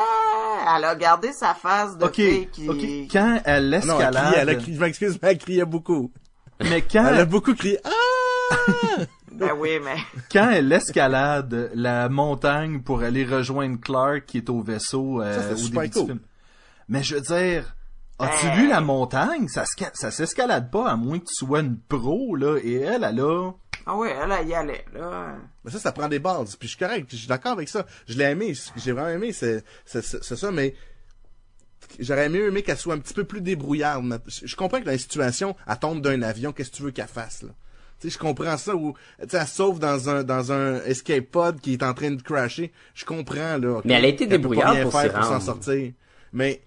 Elle a gardé sa face de fille qui... Quand elle Non, elle criait, elle a crié, je m'excuse, mais elle criait beaucoup. mais quand Elle a beaucoup crié, ah! Ben oui, mais... quand elle escalade la montagne pour aller rejoindre Clark qui est au vaisseau euh, Ça, c'est au super début cool. du film. Mais je veux dire, as-tu Ben- vu la montagne? Ça, ça s'escalade pas à moins que tu sois une pro, là. Et elle, elle a... Ah oui, elle, elle y allait, là. Mais ça, ça prend des bases. Puis je suis correct, je suis d'accord avec ça. Je l'ai aimé, j'ai vraiment aimé, c'est ça, mais j'aurais mieux aimé qu'elle soit un petit peu plus débrouillarde. Je comprends que dans les situations, elle tombe d'un avion, qu'est-ce que tu veux qu'elle fasse, là? Tu sais, je comprends ça où, tu sais, elle sauve dans un, dans un escape pod qui est en train de crasher. Je comprends, là. Mais elle a été qu'elle débrouillarde pour s'en sortir. Mais,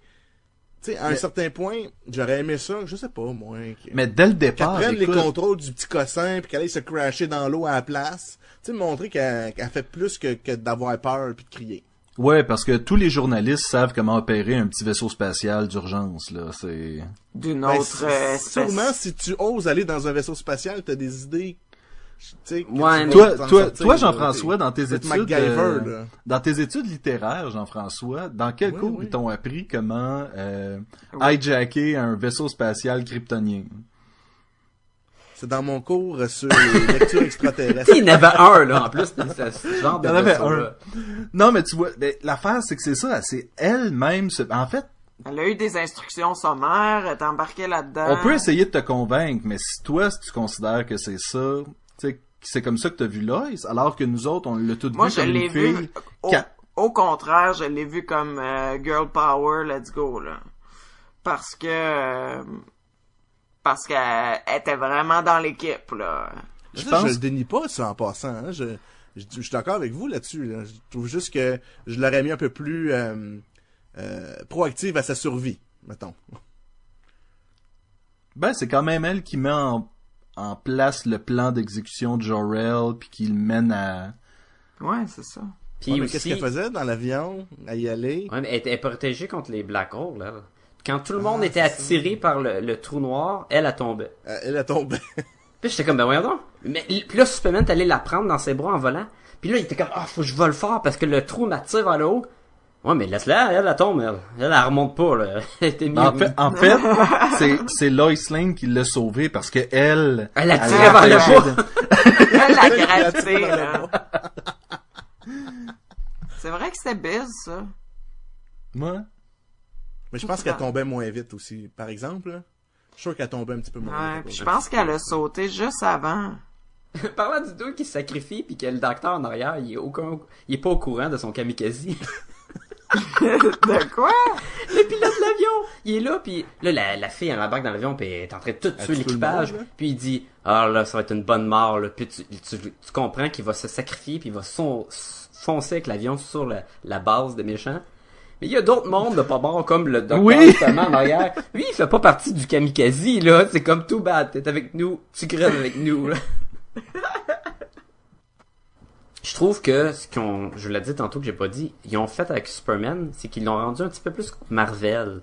tu sais, à un certain point, j'aurais aimé ça, je sais pas, moi. Mais dès le qu'elle départ, prenne les écoute, contrôles du petit cossin puis qu'elle aille se crasher dans l'eau à la place. Tu sais, montrer qu'elle qu'elle fait plus que, que d'avoir peur puis de crier. Ouais, parce que tous les journalistes savent comment opérer un petit vaisseau spatial d'urgence, là. C'est... D'une Ben, autre euh, espèce. sûrement, si tu oses aller dans un vaisseau spatial, t'as des idées. Tu sais, que Ouais, mais- Toi, toi, sortir, toi, Jean-François, dans tes études, MacGyver, euh, là. dans tes études littéraires, Jean-François, dans quel Oui, cours oui. ils t'ont appris comment euh, hijacker un vaisseau spatial kryptonien? Dans mon cours sur les lectures extraterrestres. Il y en avait un, là, en plus, c'est ce genre de Il y en avait vaisseau-là. Non, mais tu vois, ben, l'affaire, c'est que c'est ça, c'est elle-même, se- en fait, Elle a eu des instructions sommaires, elle est embarquée là-dedans. on peut essayer de te convaincre, mais si toi, si tu considères que c'est ça, c'est comme ça que t'as vu Lois, alors que nous autres, on l'a tout Moi, vu je comme l'ai une vu. fille. Au, qui a- au contraire, je l'ai vu comme euh, girl power, let's go là. Parce que euh, parce qu'elle était vraiment dans l'équipe là. Je pense- je le dénie pas, ça, en passant. hein. Je, je, je suis d'accord avec vous là-dessus. là. Je trouve juste que je l'aurais mis un peu plus euh, euh, proactive à sa survie, mettons. Ben, c'est quand même elle qui met en, en place le plan d'exécution de Jor-El, puis qui le mène à... Ouais, c'est ça. Puis Ouais, mais aussi, Qu'est-ce qu'elle faisait dans l'avion, à y aller? Ouais, mais elle était protégée contre les black holes, là. Quand tout le monde était attiré par le, le trou noir, elle a tombé. Euh, Elle a tombé. Puis j'étais comme, ben voyons donc. Mais, puis là, Superman est allé la prendre dans ses bras en volant. Puis là, il était comme, ah, faut que je vole fort parce que le trou m'attire vers le haut. Ouais, mais laisse-la, elle, elle tombe, elle. Elle, elle remonte pas, là. Elle était mise. En fait, en fait c'est, c'est Lois Lane qui l'a sauvée parce que elle... Elle a tiré vers le bas. de- Elle l'a gratté là. C'est vrai que c'était biz ça. Moi? Mais je pense qu'elle tombait moins vite aussi. Par exemple, je suis sûr qu'elle tombait un petit peu moins Ouais, vite. puis je pense qu'elle a sauté juste avant. Parlant du dos qui se sacrifie puis que le docteur en arrière, il est aucun, il est pas au courant de son kamikaze. De quoi? le pilote de l'avion, il est là puis là la, la fille elle embarque dans l'avion puis elle est en train de tout tuer l'équipage. Puis il dit "Ah là, ça va être une bonne mort là." Puis tu, tu, tu comprends qu'il va se sacrifier puis il va son- foncer avec l'avion sur la, la base des méchants. Mais il y a d'autres mondes de pas morts comme le docteur Oui. justement en arrière. Lui, il fait pas partie du kamikaze là, c'est comme tout bad, t'es avec nous, tu crèves avec nous là. Je trouve que ce qu'on, je l'ai dit tantôt que j'ai pas dit, ils ont fait avec Superman, c'est qu'ils l'ont rendu un petit peu plus Marvel.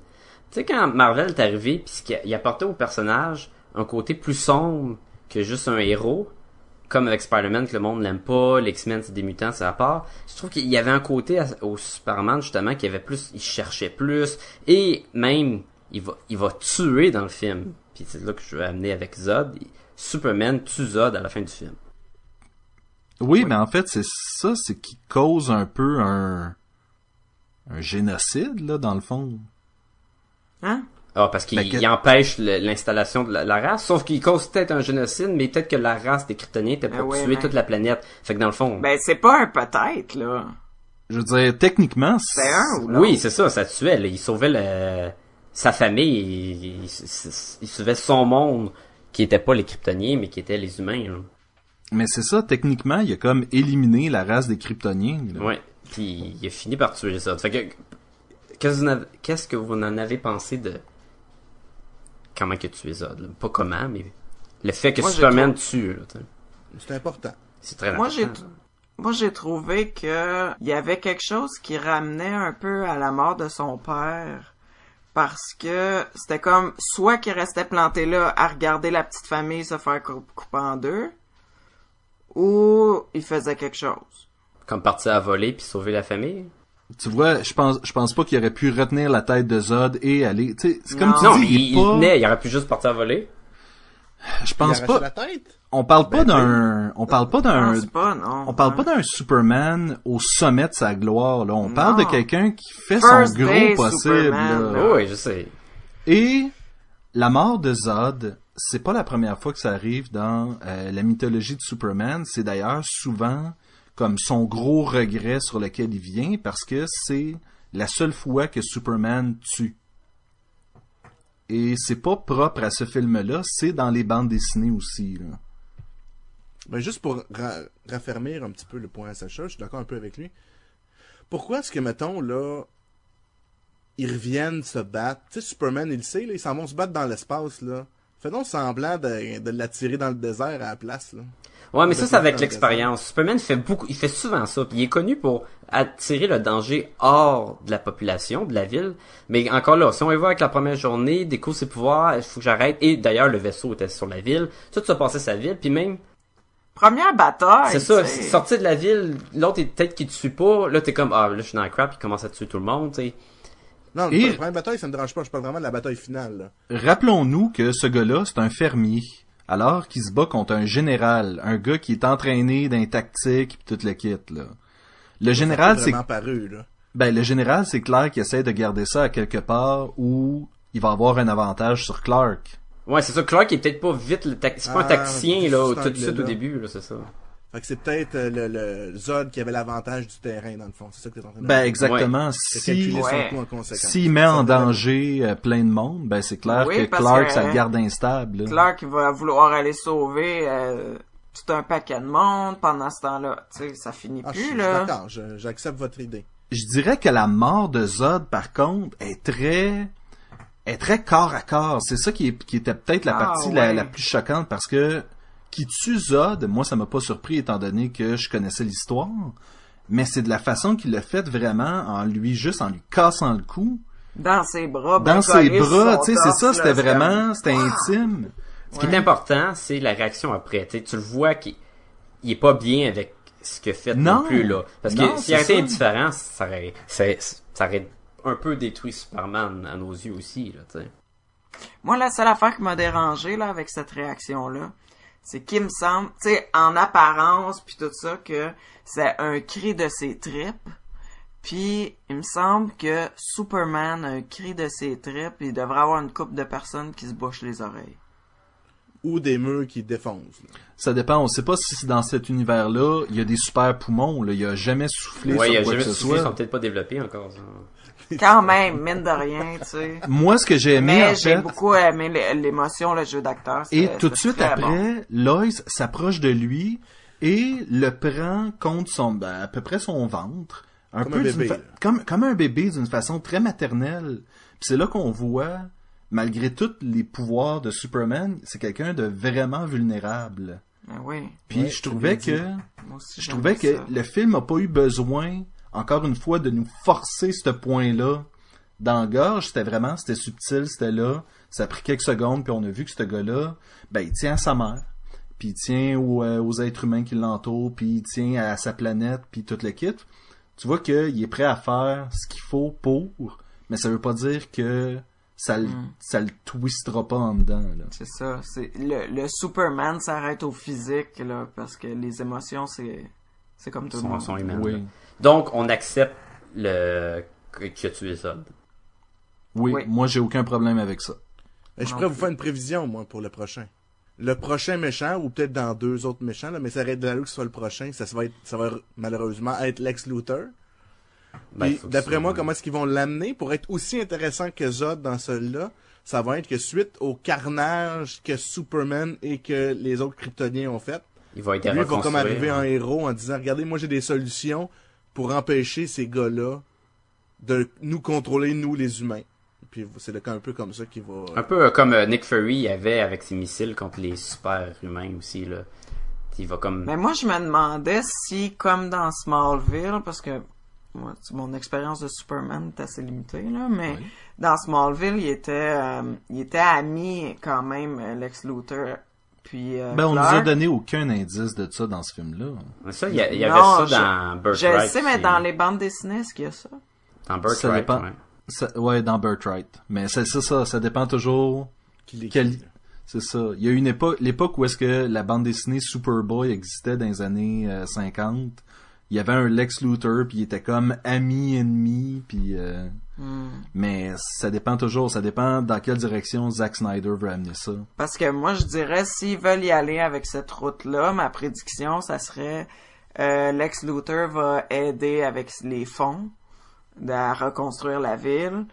Tu sais quand Marvel est arrivé puis qu'il il apportait au personnage un côté plus sombre que juste un héros, comme avec Spider-Man que le monde l'aime pas, l'X-Men c'est des mutants, c'est à part. Je trouve qu'il y avait un côté à- au Superman justement qui avait plus, il cherchait plus et même il va, il va tuer dans le film. Puis c'est là que je veux amener avec Zod. Superman tue Zod à la fin du film. Oui, mais en fait, c'est ça, c'est qui cause un peu un... un génocide, là, dans le fond. Hein? Ah, parce qu'il Ben, que- empêche l'installation de la, la race, sauf qu'il cause peut-être un génocide, mais peut-être que la race des Kryptoniens était pour Ben ouais, tuer mais- toute la planète. Fait que dans le fond, Ben c'est pas un peut-être là. Je veux dire, techniquement, C'est un ou l'autre. oui, c'est ça, ça tuait. là. Il sauvait le, sa famille, il, il- il- il sauvait son monde, qui était pas les Kryptoniens, mais qui étaient les humains. là. Mais c'est ça, techniquement, il a comme éliminé la race des Kryptoniens. là. Ouais. Puis il a fini par tuer ça. Fait que qu'est-ce que vous en avez- qu'est-ce que vous en avez pensé de comment que tu es Zod là? Pas comment, mais le fait que Moi, Superman tue. Là, tu sais. C'est important. c'est très Moi j'ai important. moi j'ai trouvé que il y avait quelque chose qui ramenait un peu à la mort de son père parce que c'était comme soit qu'il restait planté là à regarder la petite famille se faire cou- couper en deux ou il faisait quelque chose. Comme partir à voler puis sauver la famille? Tu vois, je pense, je pense pas qu'il aurait pu retenir la tête de Zod et aller, tu sais, c'est comme Non. tu Non, dis, il, il il tenait, il aurait pu juste partir à voler. je pense pas, la tête? on parle pas Ben, d'un, on parle pas d'un, on parle pas d'un Superman au sommet de sa gloire, là. On parle de quelqu'un qui fait First son gros possible, là. oui, je sais. Et la mort de Zod, c'est pas la première fois que ça arrive dans euh, la mythologie de Superman. C'est d'ailleurs souvent comme son gros regret sur lequel il vient parce que c'est la seule fois que Superman tue. Et c'est pas propre à ce film-là, c'est dans les bandes dessinées aussi. Ben, juste pour ra- raffermir un petit peu le point à Sacha, je suis d'accord un peu avec lui. Pourquoi est-ce que, mettons, là, ils reviennent se battre? Tu sais, Superman, il sait, là, ils s'en vont se battre dans l'espace, là. Fais donc semblant de, de l'attirer dans le désert à la place, là. Ouais, mais ça, c'est avec l'expérience. Superman fait beaucoup, il fait souvent ça. Puis il est connu pour attirer le danger hors de la population, de la ville. Mais encore là, si on y va avec la première journée, découvre ses pouvoirs, il faut que j'arrête. Et d'ailleurs, le vaisseau était sur la ville. Tout ça passait sa ville. Puis même, Première bataille. c'est ça, sortir de la ville, l'autre est peut-être qu'il te suit pas. Là, t'es comme, ah, là, je suis dans le crap, il commence à tuer tout le monde, tu sais. Non, Et- la première bataille, ça me dérange pas. Je parle vraiment de la bataille finale, là. Rappelons-nous que ce gars-là, c'est un fermier. Alors qu'il se bat contre un général, un gars qui est entraîné d'un tactique pis toute le kit, là. Le général, c'est paru, là. ben le général, c'est Clark qui essaie de garder ça à quelque part où il va avoir un avantage sur Clark. Ouais, c'est ça. Clark est peut-être pas vite le tac... C'est pas un Ah, tacticien, là, tout de suite au angle-là. début, là, c'est ça. Fait que c'est peut-être euh, le, le Zod qui avait l'avantage du terrain, dans le fond. C'est ça que t'es en train de Ben exactement. Si calculé Ouais. son coup en conséquence. s'il met en danger euh, plein de monde, ben c'est clair Oui, que Clark que, ça le hein, garde instable. là. Clark il va vouloir aller sauver euh, tout un paquet de monde pendant ce temps-là. Tu sais, ça finit Ah, je plus, suis là. d'accord, je- j'accepte votre idée. Je dirais que la mort de Zod, par contre, est très, est très corps à corps. C'est ça qui, est- qui était peut-être la Ah, partie la plus choquante parce que qui tue Zod, moi ça m'a pas surpris étant donné que je connaissais l'histoire, mais c'est de la façon qu'il l'a fait vraiment en lui juste en lui cassant le cou Dans ses bras, ben dans ses bras, tu sais, c'est ça, là, c'était vraiment, c'était intime. Ce qui est important, c'est la réaction après. Tu le vois qu'il il est pas bien avec ce qu'il a fait non, Non. plus, là. Parce que s'il ça. indifférent, ça aurait, ça, ça aurait un peu détruit Superman à nos yeux aussi, là, tu sais. Moi, la seule affaire qui m'a dérangé là avec cette réaction-là, c'est qu'il me semble, tu sais, en apparence puis tout ça, que c'est un cri de ses tripes. Puis il me semble que Superman a un cri de ses tripes. Il devrait avoir une couple de personnes qui se bouchent les oreilles. Ou des murs qui défoncent. là. Ça dépend, on sait pas si dans cet univers-là, il y a des super poumons, là, il a jamais soufflé Ouais, il sur a quoi jamais que ce soufflé, ils sont peut-être pas développés encore, ça. Quand même, mine de rien, tu sais. Moi, ce que j'ai aimé, Mais en j'ai fait, beaucoup aimé l'é- l'émotion, le jeu d'acteur. Et tout de suite très bon. après, Lois s'approche de lui et le prend contre son, ben, à peu près son ventre. Un Comme peu un d'une bébé, fa- là. comme, comme un bébé d'une façon très maternelle. Puis c'est là qu'on voit, malgré tous les pouvoirs de Superman, c'est quelqu'un de vraiment vulnérable. Ben oui, Puis Ouais, je trouvais que, moi aussi. je trouvais que ça. le film a pas eu besoin, encore une fois, de nous forcer ce point-là dans la gorge. C'était vraiment, c'était subtil, c'était là. Ça a pris quelques secondes, puis on a vu que ce gars-là, ben, il tient à sa mère, puis il tient aux, euh, aux êtres humains qui l'entourent, puis il tient à sa planète, puis tout le kit. Tu vois qu'il est prêt à faire ce qu'il faut pour, mais ça veut pas dire que ça, le- Mm. ça le twistera pas en dedans, là. C'est ça. C'est le, le Superman s'arrête au physique là parce que les émotions c'est c'est comme tout le monde. sont humaines. Oui. Donc, on accepte le, que- a tué Zod. oui. Oui. moi j'ai aucun problème avec ça. Ben, je suis Non prêt à vous faire une prévision, moi, pour le prochain. Le prochain méchant, ou peut-être dans deux autres méchants, là, mais ça de là que ce soit le prochain. Ça, ça va être, ça va malheureusement être Lex Luthor. Ben, d'après moi, comment est-ce qu'ils vont l'amener pour être aussi intéressant que Zod dans celui-là? Ça va être que suite au carnage que Superman et que les autres Kryptoniens ont fait, Il va être lui va comme arriver en hein. héros en disant, regardez, moi j'ai des solutions pour empêcher ces gars-là de nous contrôler, nous les humains. Puis c'est le cas un peu comme ça qui va... Un peu euh, comme euh, Nick Fury avait avec ses missiles contre les super-humains aussi, là. Il va comme... Mais moi je me demandais si comme dans Smallville parce que moi, mon expérience de Superman est assez limitée là, mais Oui. dans Smallville il était euh, il était ami quand même euh, Lex Luthor puis euh, Ben, on nous a donné aucun indice de ça dans ce film-là. Ça, il y, a- il y Non, avait je- ça dans Je Birthright. le sais mais dans les bandes dessinées est-ce qu'il y a ça? Dans Ça Birthright, dépend. ouais. Ça- ouais, dans Birthright. Mais c'est ça, ça dépend toujours. Quel- là. C'est ça. Il y a une époque, l'époque où est-ce que la bande dessinée Superboy existait dans les années euh, 50. Il y avait un Lex Luthor, puis il était comme ami ennemi, puis. euh, Hmm. Mais ça dépend toujours, ça dépend dans quelle direction Zack Snyder veut amener ça. Parce que moi, je dirais, s'ils veulent y aller avec cette route-là, ma prédiction, ça serait euh, Lex Luthor va aider avec les fonds à reconstruire la ville.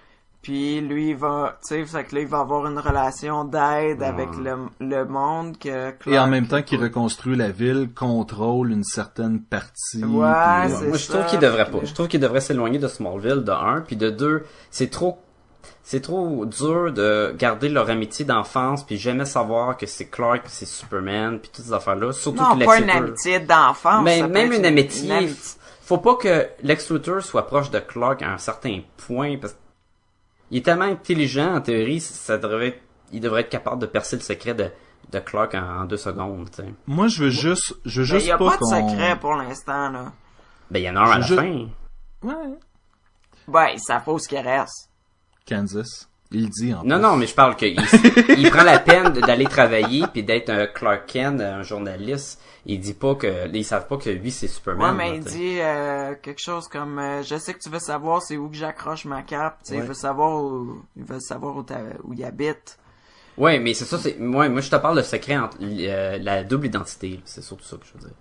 Puis lui, il va, tu sais, fait que là, il va avoir une relation d'aide avec le, le monde que Clark... Et en même temps qu'il reconstruit la ville, contrôle une certaine partie. Ouais, c'est Moi, je trouve qu'il devrait pas. Je trouve qu'il devrait s'éloigner de Smallville, de un, puis de deux, c'est trop, c'est trop dur de garder leur amitié d'enfance, puis jamais savoir que c'est Clark, puis c'est Superman, puis toutes ces affaires-là. Surtout Non, que pas une amitié d'enfance. Mais ça même une amitié, une faut pas que Lex Luthor soit proche de Clark à un certain point, parce qu'il est tellement intelligent, en théorie, ça devrait être- il devrait être capable de percer le secret de, de Clark en, en deux secondes, tu sais. Moi, je veux juste, je veux Mais juste il y a pas, de qu'on- secret pour l'instant, là. Ben, il y en a un à la Je- fin. Ouais. Ouais, ça faut ce qui reste. Kansas. Il dit en Non, plus. non, mais je parle qu'il il prend la peine d'aller travailler puis d'être un Clark Kent, un journaliste. Il dit pas que, ils savent pas que lui c'est Ouais, Superman. mais là, il t'sais. dit euh, quelque chose comme euh, je sais que tu veux savoir c'est où que j'accroche ma cape, tu sais, Ouais. il veut savoir où il veut savoir où, où il habite. Ouais, mais c'est ça, c'est, ouais, moi je te parle de secret entre euh, la double identité, c'est surtout ça que je veux dire.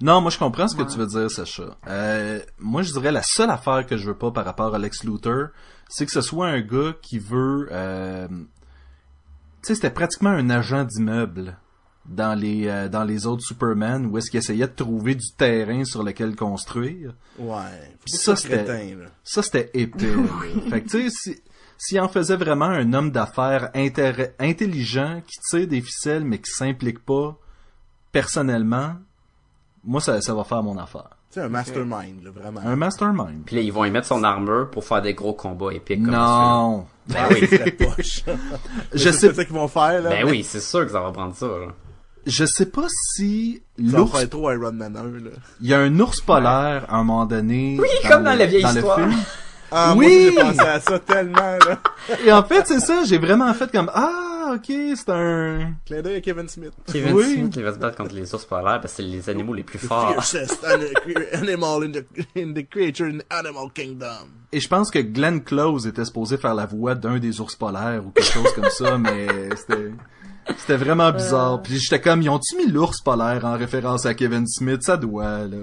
Non, moi je comprends ce que Ouais. tu veux dire, Sacha. Euh, moi je dirais la seule affaire que je veux pas par rapport à Lex Luthor, c'est que ce soit un gars qui veut... Euh... Tu sais, c'était pratiquement un agent d'immeuble dans les euh, dans les autres Superman où est-ce qu'il essayait de trouver du terrain sur lequel construire. Ouais. Ça, Ça, c'était-. Ça, c'était épais. Fait que, tu sais, si, s'il en faisait vraiment un homme d'affaires intelligent, qui tire des ficelles, mais qui s'implique pas personnellement, moi, ça, ça va faire mon affaire. Tu sais, un mastermind, là, vraiment. Un mastermind. Puis là, ils vont y mettre son armure pour faire des gros combats épiques comme Non. ça. Ben oui. C'est poche. Je C'est sais, ça qu'ils vont faire, là. Ben oui, c'est sûr que ça va prendre ça, là. je sais pas si l'ours, trop Iron Man 1, là. il y a un ours polaire à un moment donné. Oui, comme dans le- la vieille le histoire. film. Ah, Oui! moi, j'ai pensé à ça tellement, là. Et en fait, c'est ça, j'ai vraiment fait comme, ah, ok, c'est un, Clin d'œil à Kevin Smith. Kevin Oui. Smith, il va se battre contre les ours polaires parce que c'est les animaux les plus The forts. fiercest ani- animal in the, in the creature in the animal kingdom. Et je pense que Glenn Close était supposé faire la voix d'un des ours polaires ou quelque chose comme ça, mais c'était c'était vraiment bizarre. Puis j'étais comme, ils ont-tu mis l'ours polaire en référence à Kevin Smith? Ça doit, là.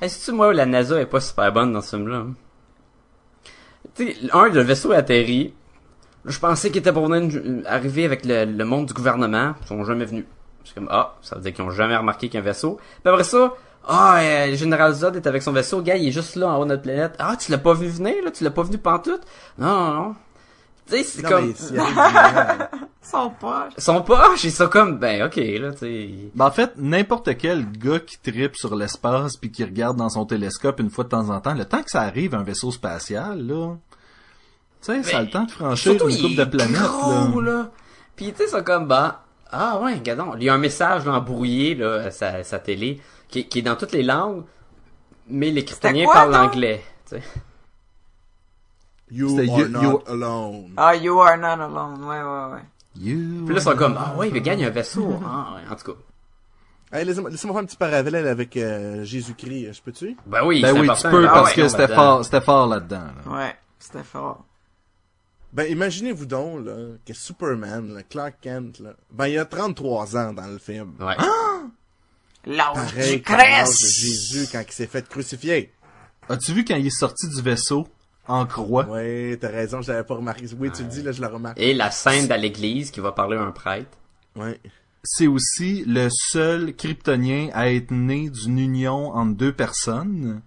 Est-ce que moi, la NASA est pas super bonne dans ce film-là? Tu sais, un, le vaisseau atterrit. Je pensais qu'ils étaient pour venir arriver avec le, le monde du gouvernement. Ils sont jamais venus. C'est comme, ah, ça veut dire qu'ils ont jamais remarqué qu'il y a un vaisseau. Puis après ça, ah, euh, le général Zod est avec son vaisseau. Le gars, il est juste là en haut de notre planète. Ah, tu l'as pas vu venir, là? Tu l'as pas vu pantoute? Non, non, non. Tu sais, c'est comme... poches. Ils sont poches, ils sont comme, ben, ok, là, tu sais. Ben, en fait, n'importe quel gars qui tripe sur l'espace puis qui regarde dans son télescope une fois de temps en temps, le temps que ça arrive un vaisseau spatial, là, tu sais, ça a le temps de franchir Surtout, une coupe de est planètes, gros, là. là. Puis, tu sais, c'est comme, bah, ah ouais, regardons. Il y a un message là, embrouillé, là, à sa, sa télé, qui, qui est dans toutes les langues, mais les kryptoniens parlent donc? l'anglais, tu sais. You are you- not you- alone. Ah, you are not alone. Ouais, ouais, ouais. You Puis là, ils sont comme, ah ouais, il gagne un vaisseau. Ah, ouais, en tout cas. Hey, laissez-moi faire un petit parallèle avec euh, Jésus-Christ, je peux-tu? Ben oui, Ben c'est oui, tu peux, Ah parce ouais, que c'était fort, c'était fort là-dedans, là. Ouais, c'était fort. Ben, imaginez-vous donc, là, que Superman, là, Clark Kent, là, ben, il a 33 ans dans le film. Ouais. L'âge du l'âge de! Jésus quand il s'est fait crucifier. As-tu vu quand il est sorti du vaisseau, en croix? Ouais, t'as raison, je l'avais pas remarqué. Oui, tu le dis, là, je le remarque. Et la scène à l'église qui va parler à un prêtre. Ouais. c'est aussi le seul kryptonien à être né d'une union entre deux personnes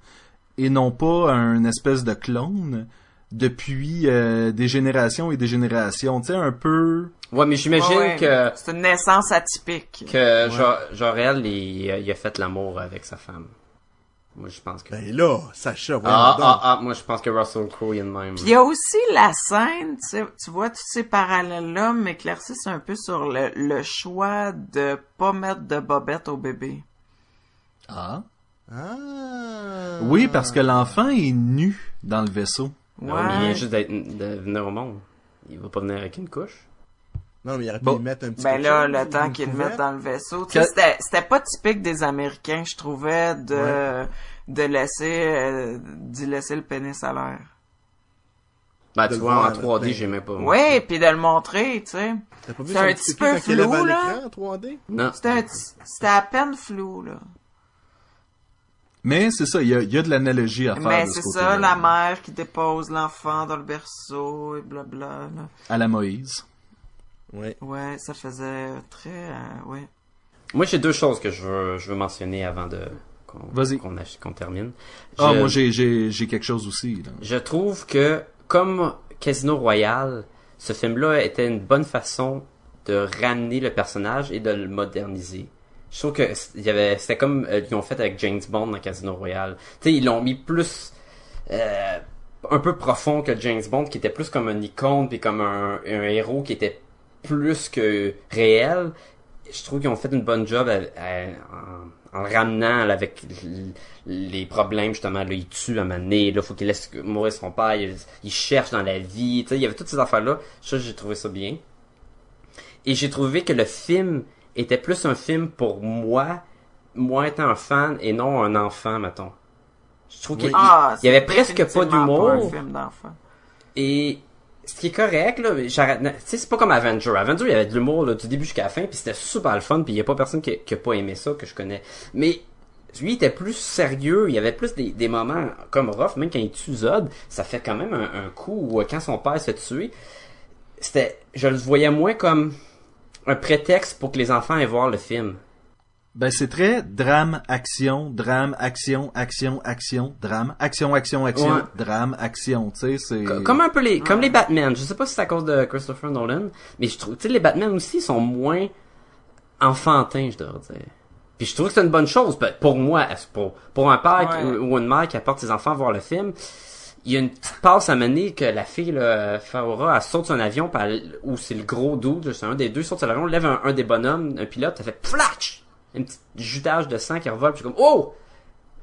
et non pas un espèce de clone depuis euh, des générations et des générations. Tu sais, un peu... Ouais, mais j'imagine Ouais, ouais. que, C'est une naissance atypique. que Jo- Jorel, il, il a fait l'amour avec sa femme. Moi, je pense que... Ben là, Sacha, Ah, ah, ah, moi, je pense que Russell Crowe, il est de même. Puis il y a aussi la scène, tu sais, tu vois tous ces parallèles-là m'éclaircissent un peu sur le, le choix de pas mettre de bobette au bébé. Ah. Ah. Oui, parce que l'enfant est nu dans le vaisseau. Ben oui, mais il vient juste d'être, de venir au monde. Il va pas venir avec une couche. Non, mais il aurait pu Bon. y mettre un petit Ben là, chose, le temps qu'ils le mettent dans le vaisseau. Tu sais, Que- c'était, c'était pas typique des Américains, je trouvais, de, Ouais. de laisser, euh, d'y laisser le pénis à l'air. Ben, De tu vois, voir, en là, 3D, ben. j'ai même pas. Oui, puis de le montrer, tu sais. T'as pas vu C'est son un petit peu flou, là. l'écran en 3D? Non. C'était, un petit- c'était à peine flou, là. Mais c'est ça, il y a, il y a de l'analogie à faire Mais ce c'est ça, la mère qui dépose l'enfant dans le berceau et blabla. Là. À la Moïse. Ouais. Ouais, ça faisait très... euh, ouais. Moi, j'ai deux choses que je veux, je veux mentionner avant de, qu'on, termine. Ah, Je- moi j'ai, j'ai, j'ai quelque chose aussi. Là. Je trouve que, comme Casino Royale, ce film-là était une bonne façon de ramener le personnage et de le moderniser. Je trouve que il y avait, c'était comme euh, ils ont fait avec James Bond dans Casino Royale. Tu sais, ils l'ont mis plus, euh, un peu profond que James Bond, qui était plus comme une icône puis comme un, un héros qui était plus que réel. je trouve qu'ils ont fait une bonne job à- à- en, en le ramenant là, avec les problèmes justement là il tue à un moment donné là faut qu'il laisse mourir son père il, il cherche dans la vie tu sais il y avait toutes ces affaires là ça j'ai trouvé ça bien et j'ai trouvé que le film était plus un film pour moi moi étant un fan et non un enfant mettons je trouve qu'il il- Ah, y avait presque pas d'humour et ce qui est correct, là, c'est pas comme Avenger. Avenger, il y avait de l'humour, du début jusqu'à la fin, puis c'était super le fun, puis il y a pas personne qui, qui a pas aimé ça, que je connais. Mais, lui, il était plus sérieux, il y avait plus des, des moments comme rough, même quand il tue Zod, ça fait quand même un, un coup où, euh, quand son père se fait tuer, c'était, je le voyais moins comme un prétexte pour que les enfants aient voir le film. Ben c'est très drame, action, drame, action, action, action, drame, action, action, action, Ouais. drame, action, tu sais, c'est... Co- Comme un peu les, comme les Batman. Je sais pas si c'est à cause de Christopher Nolan, mais je trouve, tu sais, les Batman aussi sont moins enfantins, je devrais dire. Puis je trouve que c'est une bonne chose, ben, pour moi, pour, pour un père Ouais. ou une mère qui apporte ses enfants voir le film. Il y a une petite passe à mener que la fille, là, Farora, elle saute sur un avion, ou c'est le gros dude, c'est un des deux, saute sur l'avion, lève un, un des bonhommes, un pilote, elle fait flash! Un petit jutage de sang qui revole, puis comme, oh!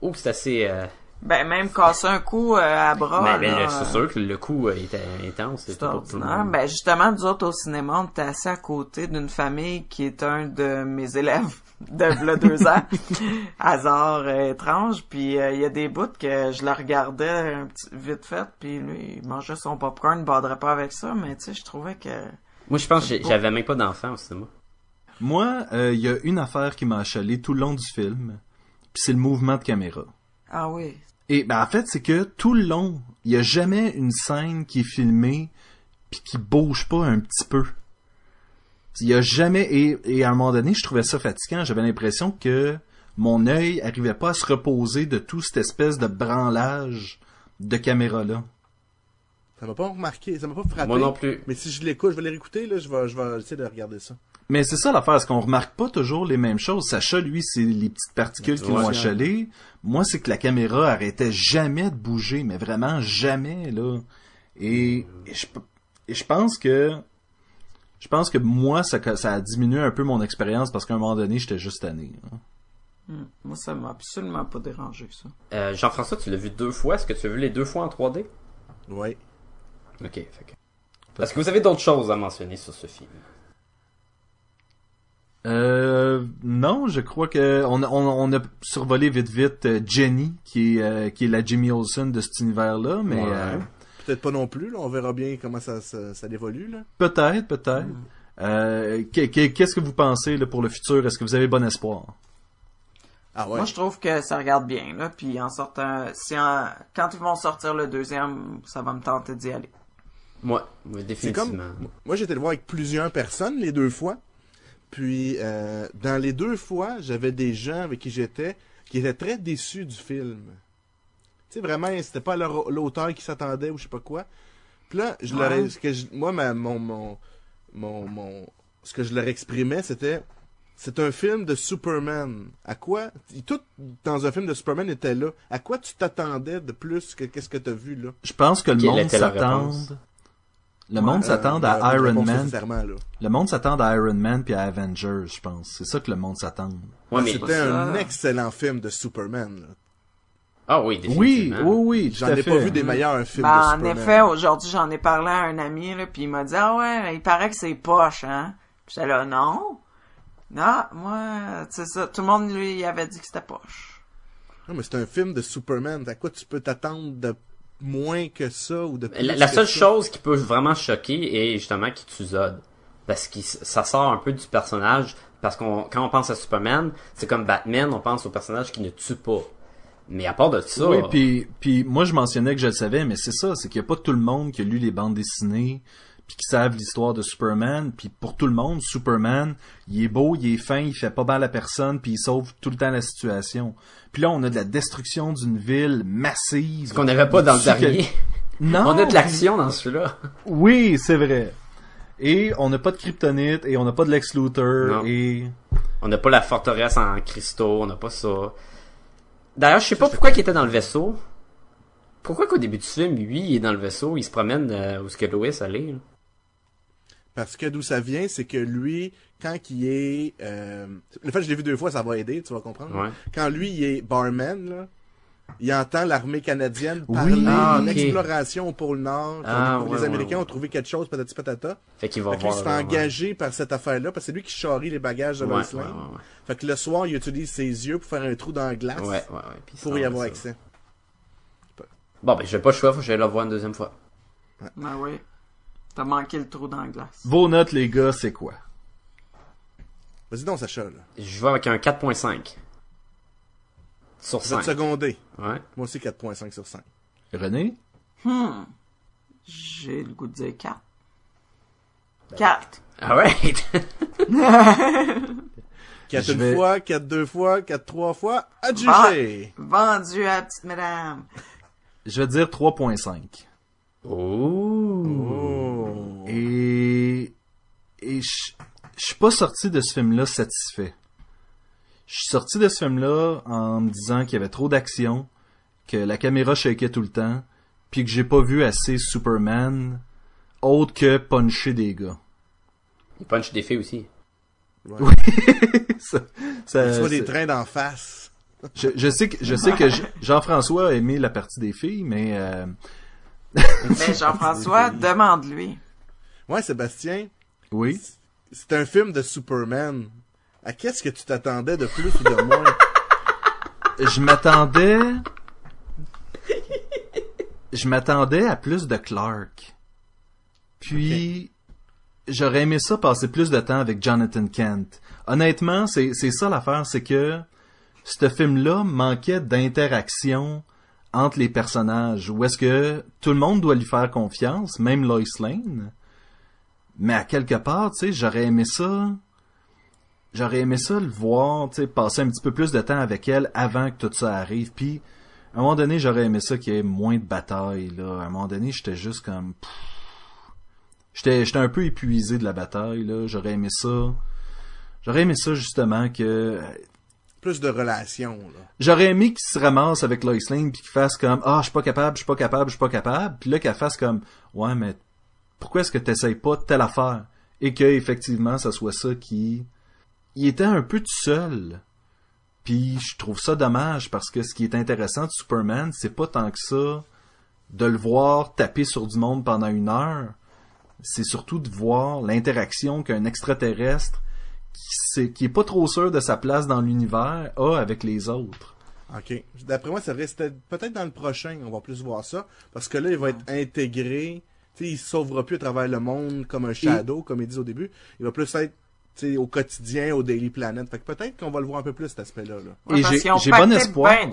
Oh, c'est assez, euh, Ben, même casser un coup euh, à bras. là, le- c'est sûr que le coup euh, était intense, C'est c'était pour tout le ordinaire. monde. Ben, justement, nous autres, au cinéma, on était assis à côté d'une famille qui est un de mes élèves de v'là deux ans. Hasard euh, étrange. Puis, euh, il y a des bouts que je le regardais un petit, vite fait, puis lui, il mangeait son popcorn, il baderait pas avec ça, mais tu sais, je trouvais que... Moi, je pense que j'avais même pas d'enfant au cinéma. Moi, euh, il y a une affaire qui m'a achalé tout le long du film, puis c'est le mouvement de caméra. Ah oui. Et ben en fait, c'est que tout le long, il y a jamais une scène qui est filmée puis qui bouge pas un petit peu. Il y a jamais et, et à un moment donné, je trouvais ça fatigant. J'avais l'impression que mon œil arrivait pas à se reposer de tout cette espèce de branlage de caméra là. Ça m'a pas remarqué, ça m'a pas frappé. Moi non plus. Mais si je l'écoute, je vais les réécouter, là, je vais, je vais essayer de regarder ça. Mais c'est ça l'affaire, c'est qu'on remarque pas toujours les mêmes choses. Sacha, lui, c'est les petites particules qui l'ont achalé. Moi, c'est que la caméra arrêtait jamais de bouger, mais vraiment jamais, là. Et, et je, et je pense que, je pense que moi, ça, ça a diminué un peu mon expérience parce qu'à un moment donné, j'étais juste tanné. hein. Hmm. Moi, ça m'a absolument pas dérangé, ça. Euh, Jean-François, tu l'as vu deux fois. Est-ce que tu as vu les deux fois en 3D? Ouais. Ok, fait que... Est-ce que vous avez d'autres choses à mentionner sur ce film? Euh, non, je crois que on, a- on, on a survolé vite vite euh, Jenny, qui est, euh, qui est la Jimmy Olsen de cet univers-là, mais Ouais. euh, Peut-être pas non plus, là. On verra bien comment ça, ça, ça évolue. Peut-être, peut-être. Euh, que- que- Qu'est-ce que vous pensez là, pour le futur? Est-ce que vous avez bon espoir? Ah ouais. Moi, je trouve que ça regarde bien, là. Puis en sortant, si en- quand ils vont sortir le deuxième, ça va me tenter d'y aller. Moi, ouais, comme, définitivement. moi j'étais le voir avec plusieurs personnes les deux fois. Puis euh, dans les deux fois, j'avais des gens avec qui j'étais qui étaient très déçus du film. Tu sais vraiment, c'était pas l'auteur qui s'attendait ou je sais pas quoi. Puis là, je leur ce que je- moi ma, mon, mon mon mon ce que je leur exprimais, c'était c'est un film de Superman. À quoi tout dans un film de Superman était là. À quoi tu t'attendais de plus que qu'est-ce que tu as vu là? Je pense que le Quelle monde s'attend. Le monde s'attend Euh, à Iron Man. Le monde s'attend à Iron Man puis à Avengers, je pense. C'est ça que le monde s'attend. Ouais. C'était un excellent film de Superman. Ah oui, Oui, définitivement. oui, oui, tout J'en ai fait. pas vu des meilleurs films Ben, de en Superman. effet, aujourd'hui, j'en ai parlé à un ami, là, puis il m'a dit, ah ouais, il paraît que c'est poche, hein. Puis j'étais là, non. Non, moi, c'est ça. Tout le monde, lui, il avait dit que c'était poche. Non, mais c'est un film de Superman. À quoi tu peux t'attendre de moins que ça ou de plus La, la que seule ça? chose qui peut vraiment choquer est justement qu'il tue Zod. Parce que ça sort un peu du personnage. Parce qu'on quand on pense à Superman, c'est comme Batman, on pense au personnage qui ne tue pas. Mais à part de ça, Oui, puis, puis moi je mentionnais que je le savais, mais c'est ça, c'est qu'il n'y a pas tout le monde qui a lu les bandes dessinées, puis qui savent l'histoire de Superman, puis pour tout le monde, Superman, il est beau, il est fin, il fait pas mal à personne, puis il sauve tout le temps la situation. Puis là, on a de la destruction d'une ville massive. ce qu'on n'avait pas dans le que- dernier. Non! on a de l'action dans celui-là. Oui, c'est vrai. Et on n'a pas de kryptonite, et on n'a pas de Lex Luthor, Non. et... On n'a pas la forteresse en cristaux, on n'a pas ça. D'ailleurs, je sais pas pourquoi il était dans le vaisseau. Pourquoi qu'au début du film, lui, il est dans le vaisseau, il se promène euh, où ce que Lois allait. là? Parce que d'où ça vient, c'est que lui, quand il est... Euh, le fait que je l'ai vu deux fois, ça va aider, tu vas comprendre. Ouais. Quand lui, il est barman, là, il entend l'armée canadienne Oui. parler Ah, d'une ok. exploration au pôle Nord. Ah, les ouais, Américains ouais, ont trouvé quelque chose, patati patata. Fait qu'il va Fait que lui, il voir. se fait engager par cette affaire-là, parce que c'est lui qui charrie les bagages de ouais, Fait que le soir, il utilise ses yeux pour faire un trou dans la glace pour y avoir ça. accès. Bon, ben, j'ai pas le choix, faut que j'aille le voir une deuxième fois. Ben oui. T'as manqué le trou dans la glace. Vos notes, les gars, c'est quoi? Vas-y donc, Sacha, là. Je vais avec un 4.5. Sur Vous êtes 5. secondé. Ouais. Moi aussi, 4.5 sur 5. René? Hmm. J'ai le goût de dire 4. 4. Alright! 4 Je une vais- fois, 4 deux fois, 4 trois fois, adjugé. Vendu à la petite madame. Je vais dire 3.5. Oh! Oh. Et, et je je suis pas sorti de ce film-là satisfait. Je suis sorti de ce film-là en me disant qu'il y avait trop d'action, que la caméra shakeait tout le temps, puis que j'ai pas vu assez Superman autre que puncher des gars. Il punch des filles aussi. ça, ça- vois des trains d'en face. je, je sais que je sais que Jean- Jean-François a aimé la partie des filles, mais euh, Mais Jean-François, demande-lui. Ouais, Sébastien, oui. c'est un film de Superman. À qu'est-ce que tu t'attendais de plus ou de moins? je m'attendais je m'attendais à plus de Clark. Puis j'aurais aimé ça passer plus de temps avec Jonathan Kent. Honnêtement, c'est c'est ça l'affaire, c'est que ce film-là manquait d'interaction entre les personnages, où est-ce que tout le monde doit lui faire confiance, même Lois Lane. Mais à quelque part, tu sais, j'aurais aimé ça j'aurais aimé ça le voir, tu sais, passer un petit peu plus de temps avec elle avant que tout ça arrive. Puis, à un moment donné, j'aurais aimé ça qu'il y ait moins de bataille, là. À un moment donné, j'étais juste comme... J'étais, j'étais un peu épuisé de la bataille, là. J'aurais aimé ça... J'aurais aimé ça, justement, que... Plus de relations, là. J'aurais aimé qu'il se ramasse avec Lois Lane puis qu'il fasse comme ah je suis pas capable, je suis pas capable, je suis pas capable, puis là qu'elle fasse comme ouais mais pourquoi est-ce que t'essayes pas telle affaire? Et que effectivement ça soit ça qui il était un peu tout seul. Puis je trouve ça dommage parce que ce qui est intéressant de Superman, c'est pas tant que ça de le voir taper sur du monde pendant une heure, c'est surtout de voir l'interaction qu'un extraterrestre qui, est pas trop sûr de sa place dans l'univers a avec les autres. OK. D'après moi, ça restait peut-être dans le prochain, on va plus voir ça. Parce que là, il va être intégré. Tu sais, il se sauvera plus à travers le monde comme un shadow, comme il dit au début. Il va plus être au quotidien, au Daily Planet. Fait que peut-être qu'on va le voir un peu plus, cet aspect-là. Là. Et j'ai- bon espoir. ben?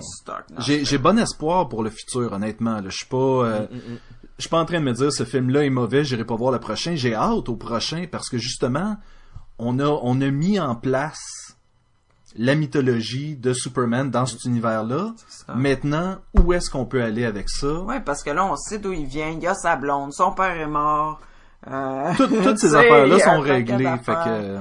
J'ai j'ai bon espoir pour le futur, honnêtement. Je suis pas, euh, je suis pas en train de me dire ce film-là est mauvais, j'irai pas voir le prochain. J'ai hâte au prochain parce que justement, on a, on a mis en place la mythologie de Superman dans cet univers-là. Maintenant, où est-ce qu'on peut aller avec ça? Ouais, parce que là, on sait d'où il vient. Il y a sa blonde, son père est mort. Euh, Tout- toutes ces affaires-là y sont réglées. Fait que,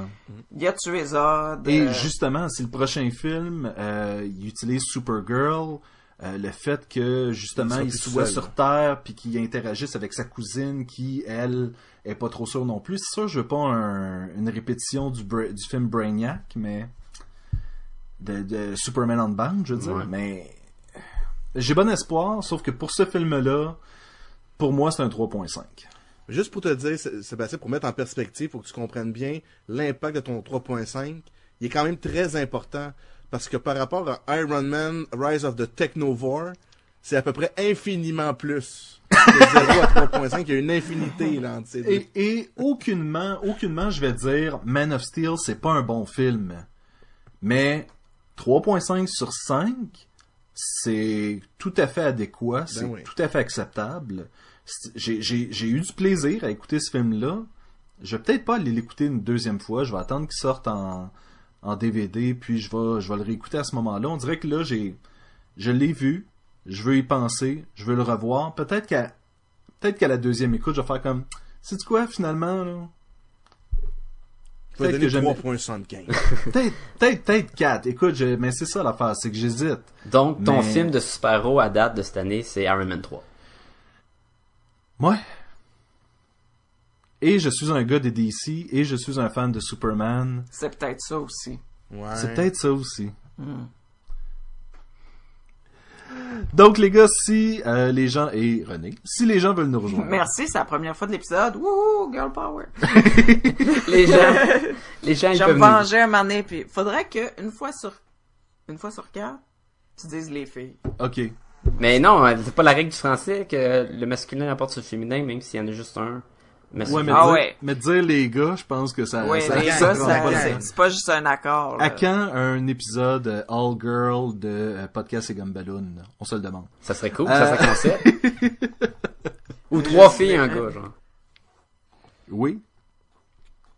Il a tué Zod. Et euh, justement, si le prochain film, euh, il utilise Supergirl, euh, le fait que justement Il soit seul. sur Terre puis qu'il interagisse avec sa cousine qui elle est pas trop sûre non plus. C'est sûr, je veux pas un- une répétition du, du film Brainiac, mais de, de Superman on Band, je veux dire. Ouais. Mais j'ai bon espoir, sauf que pour ce film-là, pour moi, c'est un 3.5. Juste pour te dire, Sé- Sébastien, pour mettre en perspective, pour que tu comprennes bien l'impact de ton 3.5, il est quand même très important. Parce que par rapport à Iron Man, Rise of the Technovore, c'est à peu près infiniment plus. De 0 à 3.5, il y a une infinité là entre ces deux. Et, et aucunement, aucunement, je vais dire, Man of Steel, c'est pas un bon film. Mais 3.5 sur 5, c'est tout à fait adéquat, c'est oui. tout à fait acceptable. J'ai, j'ai, j'ai eu du plaisir à écouter ce film-là. Je vais peut-être pas aller l'écouter une deuxième fois. Je vais attendre qu'il sorte en, en DVD, puis je vais, je vais le réécouter à ce moment-là. On dirait que là, j'ai, je l'ai vu, je veux y penser, je veux le revoir. Peut-être qu'à, peut-être qu'à la deuxième écoute, je vais faire comme, c'est quoi finalement là? Peut-être que j'aime- 3.75. Peut-être, peut-être, peut-être 4. Écoute, je- mais c'est ça l'affaire, c'est que j'hésite. Donc, ton Mais- film de super-héros à date de cette année, c'est Iron Man 3. Ouais. et je suis un gars de DC, et je suis un fan de Superman. C'est peut-être ça aussi. Ouais. C'est peut-être ça aussi. Hmm. Donc les gars, si euh, les gens et René, si les gens veulent nous rejoindre, Merci, c'est la première fois de l'épisode. Wouhou, girl power. Les gens, les gens, ils Je me un moment donné, puis faudrait que une fois sur une fois sur quatre, tu dises les filles. ok. Mais non, euh, c'est pas la règle du français que le masculin rapporte sur le féminin, même s'il y en a juste un. masculin. Ouais, mais, Ah dire, ouais. mais dire les gars, je pense que ça. oui, ça, c'est pas juste un accord. là. À quand un épisode euh, All Girl de euh, Podcast et Gumballoon On se le demande. Ça serait cool, Euh. ça serait concept. Ou trois filles et un gars, genre. Oui.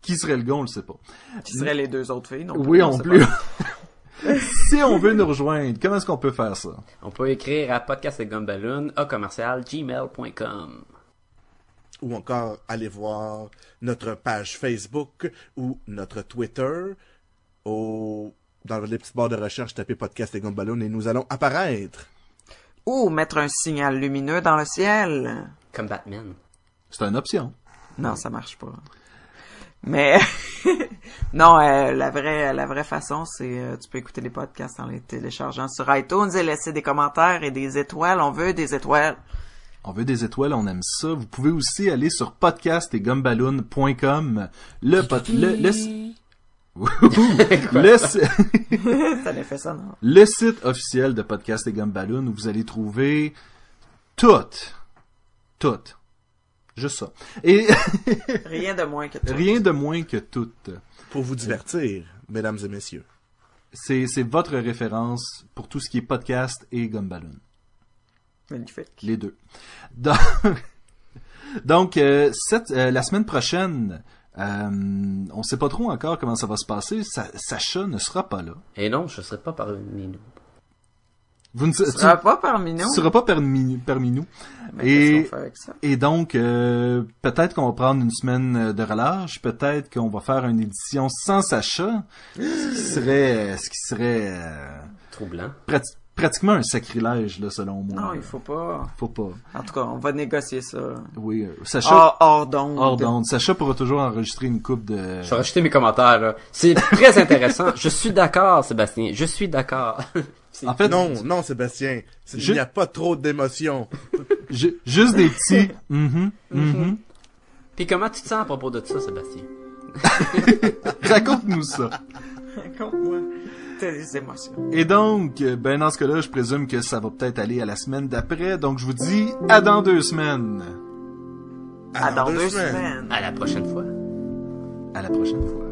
Qui serait le gars, on le sait pas. Qui seraient les deux autres filles, non Oui, on plus. si on veut nous rejoindre, comment est-ce qu'on peut faire ça? On peut écrire à podcast et gumballoon, à commercial, gmail.com. Ou encore aller voir notre page Facebook ou notre Twitter. Au... Dans les petits barres de recherche, tapez podcast et Gumballoon et nous allons apparaître. Ou mettre un signal lumineux dans le ciel. Comme Batman. C'est une option. Non, ça marche pas. Mais non, euh, la vraie la vraie façon, c'est euh, tu peux écouter les podcasts en les téléchargeant sur iTunes et laisser des commentaires et des étoiles. On veut des étoiles. On veut des étoiles, on aime ça. Vous pouvez aussi aller sur podcast et gumballoon.com. Le, le, le, si- le, si- ça l'a fait ça, non? le site officiel de Podcast et Gumballoon où vous allez trouver toutes, toutes, juste ça. Et Rien de moins que tout. rien de moins que toutes. Pour vous divertir, mesdames et messieurs. C'est, c'est votre référence pour tout ce qui est podcast et Gumballoon. Magnifique. Les deux. Donc, donc euh, cette, euh, la semaine prochaine, euh, on sait pas trop encore comment ça va se passer. Sa- Sacha ne sera pas là. Et non, je serais pas parmi nous. Vous ne Tu tu- seras pas parmi nous. tu seras pas parmi, parmi nous. Mais Et- qu'est-ce qu'on fait avec ça? Et donc, euh, peut-être qu'on va prendre une semaine de relâche, peut-être qu'on va faire une édition sans Sacha, ce qui serait, ce qui serait euh, Troublant. Pratiquement un sacrilège, là, selon moi. Non, il faut pas. Faut pas. En tout cas, on va négocier ça. Oui, euh, Sacha, Hors, hors d'onde. hors d'onde. Sacha pourra toujours enregistrer une coupe de... Je vais rajouter mes commentaires, là. C'est très intéressant. Je suis d'accord, Sébastien. Je suis d'accord. En fait, Non, non, Sébastien. Je- Il n'y a pas trop d'émotions. ju- juste des petits... mhm, mhm. Puis comment tu te sens à propos de ça, Sébastien? Raconte-nous ça. Raconte-moi tes émotions. Et donc, euh, ben dans ce cas-là, je présume que ça va peut-être aller à la semaine d'après. Donc, je vous dis à dans deux semaines. À dans deux semaines. À la prochaine fois. À la prochaine fois.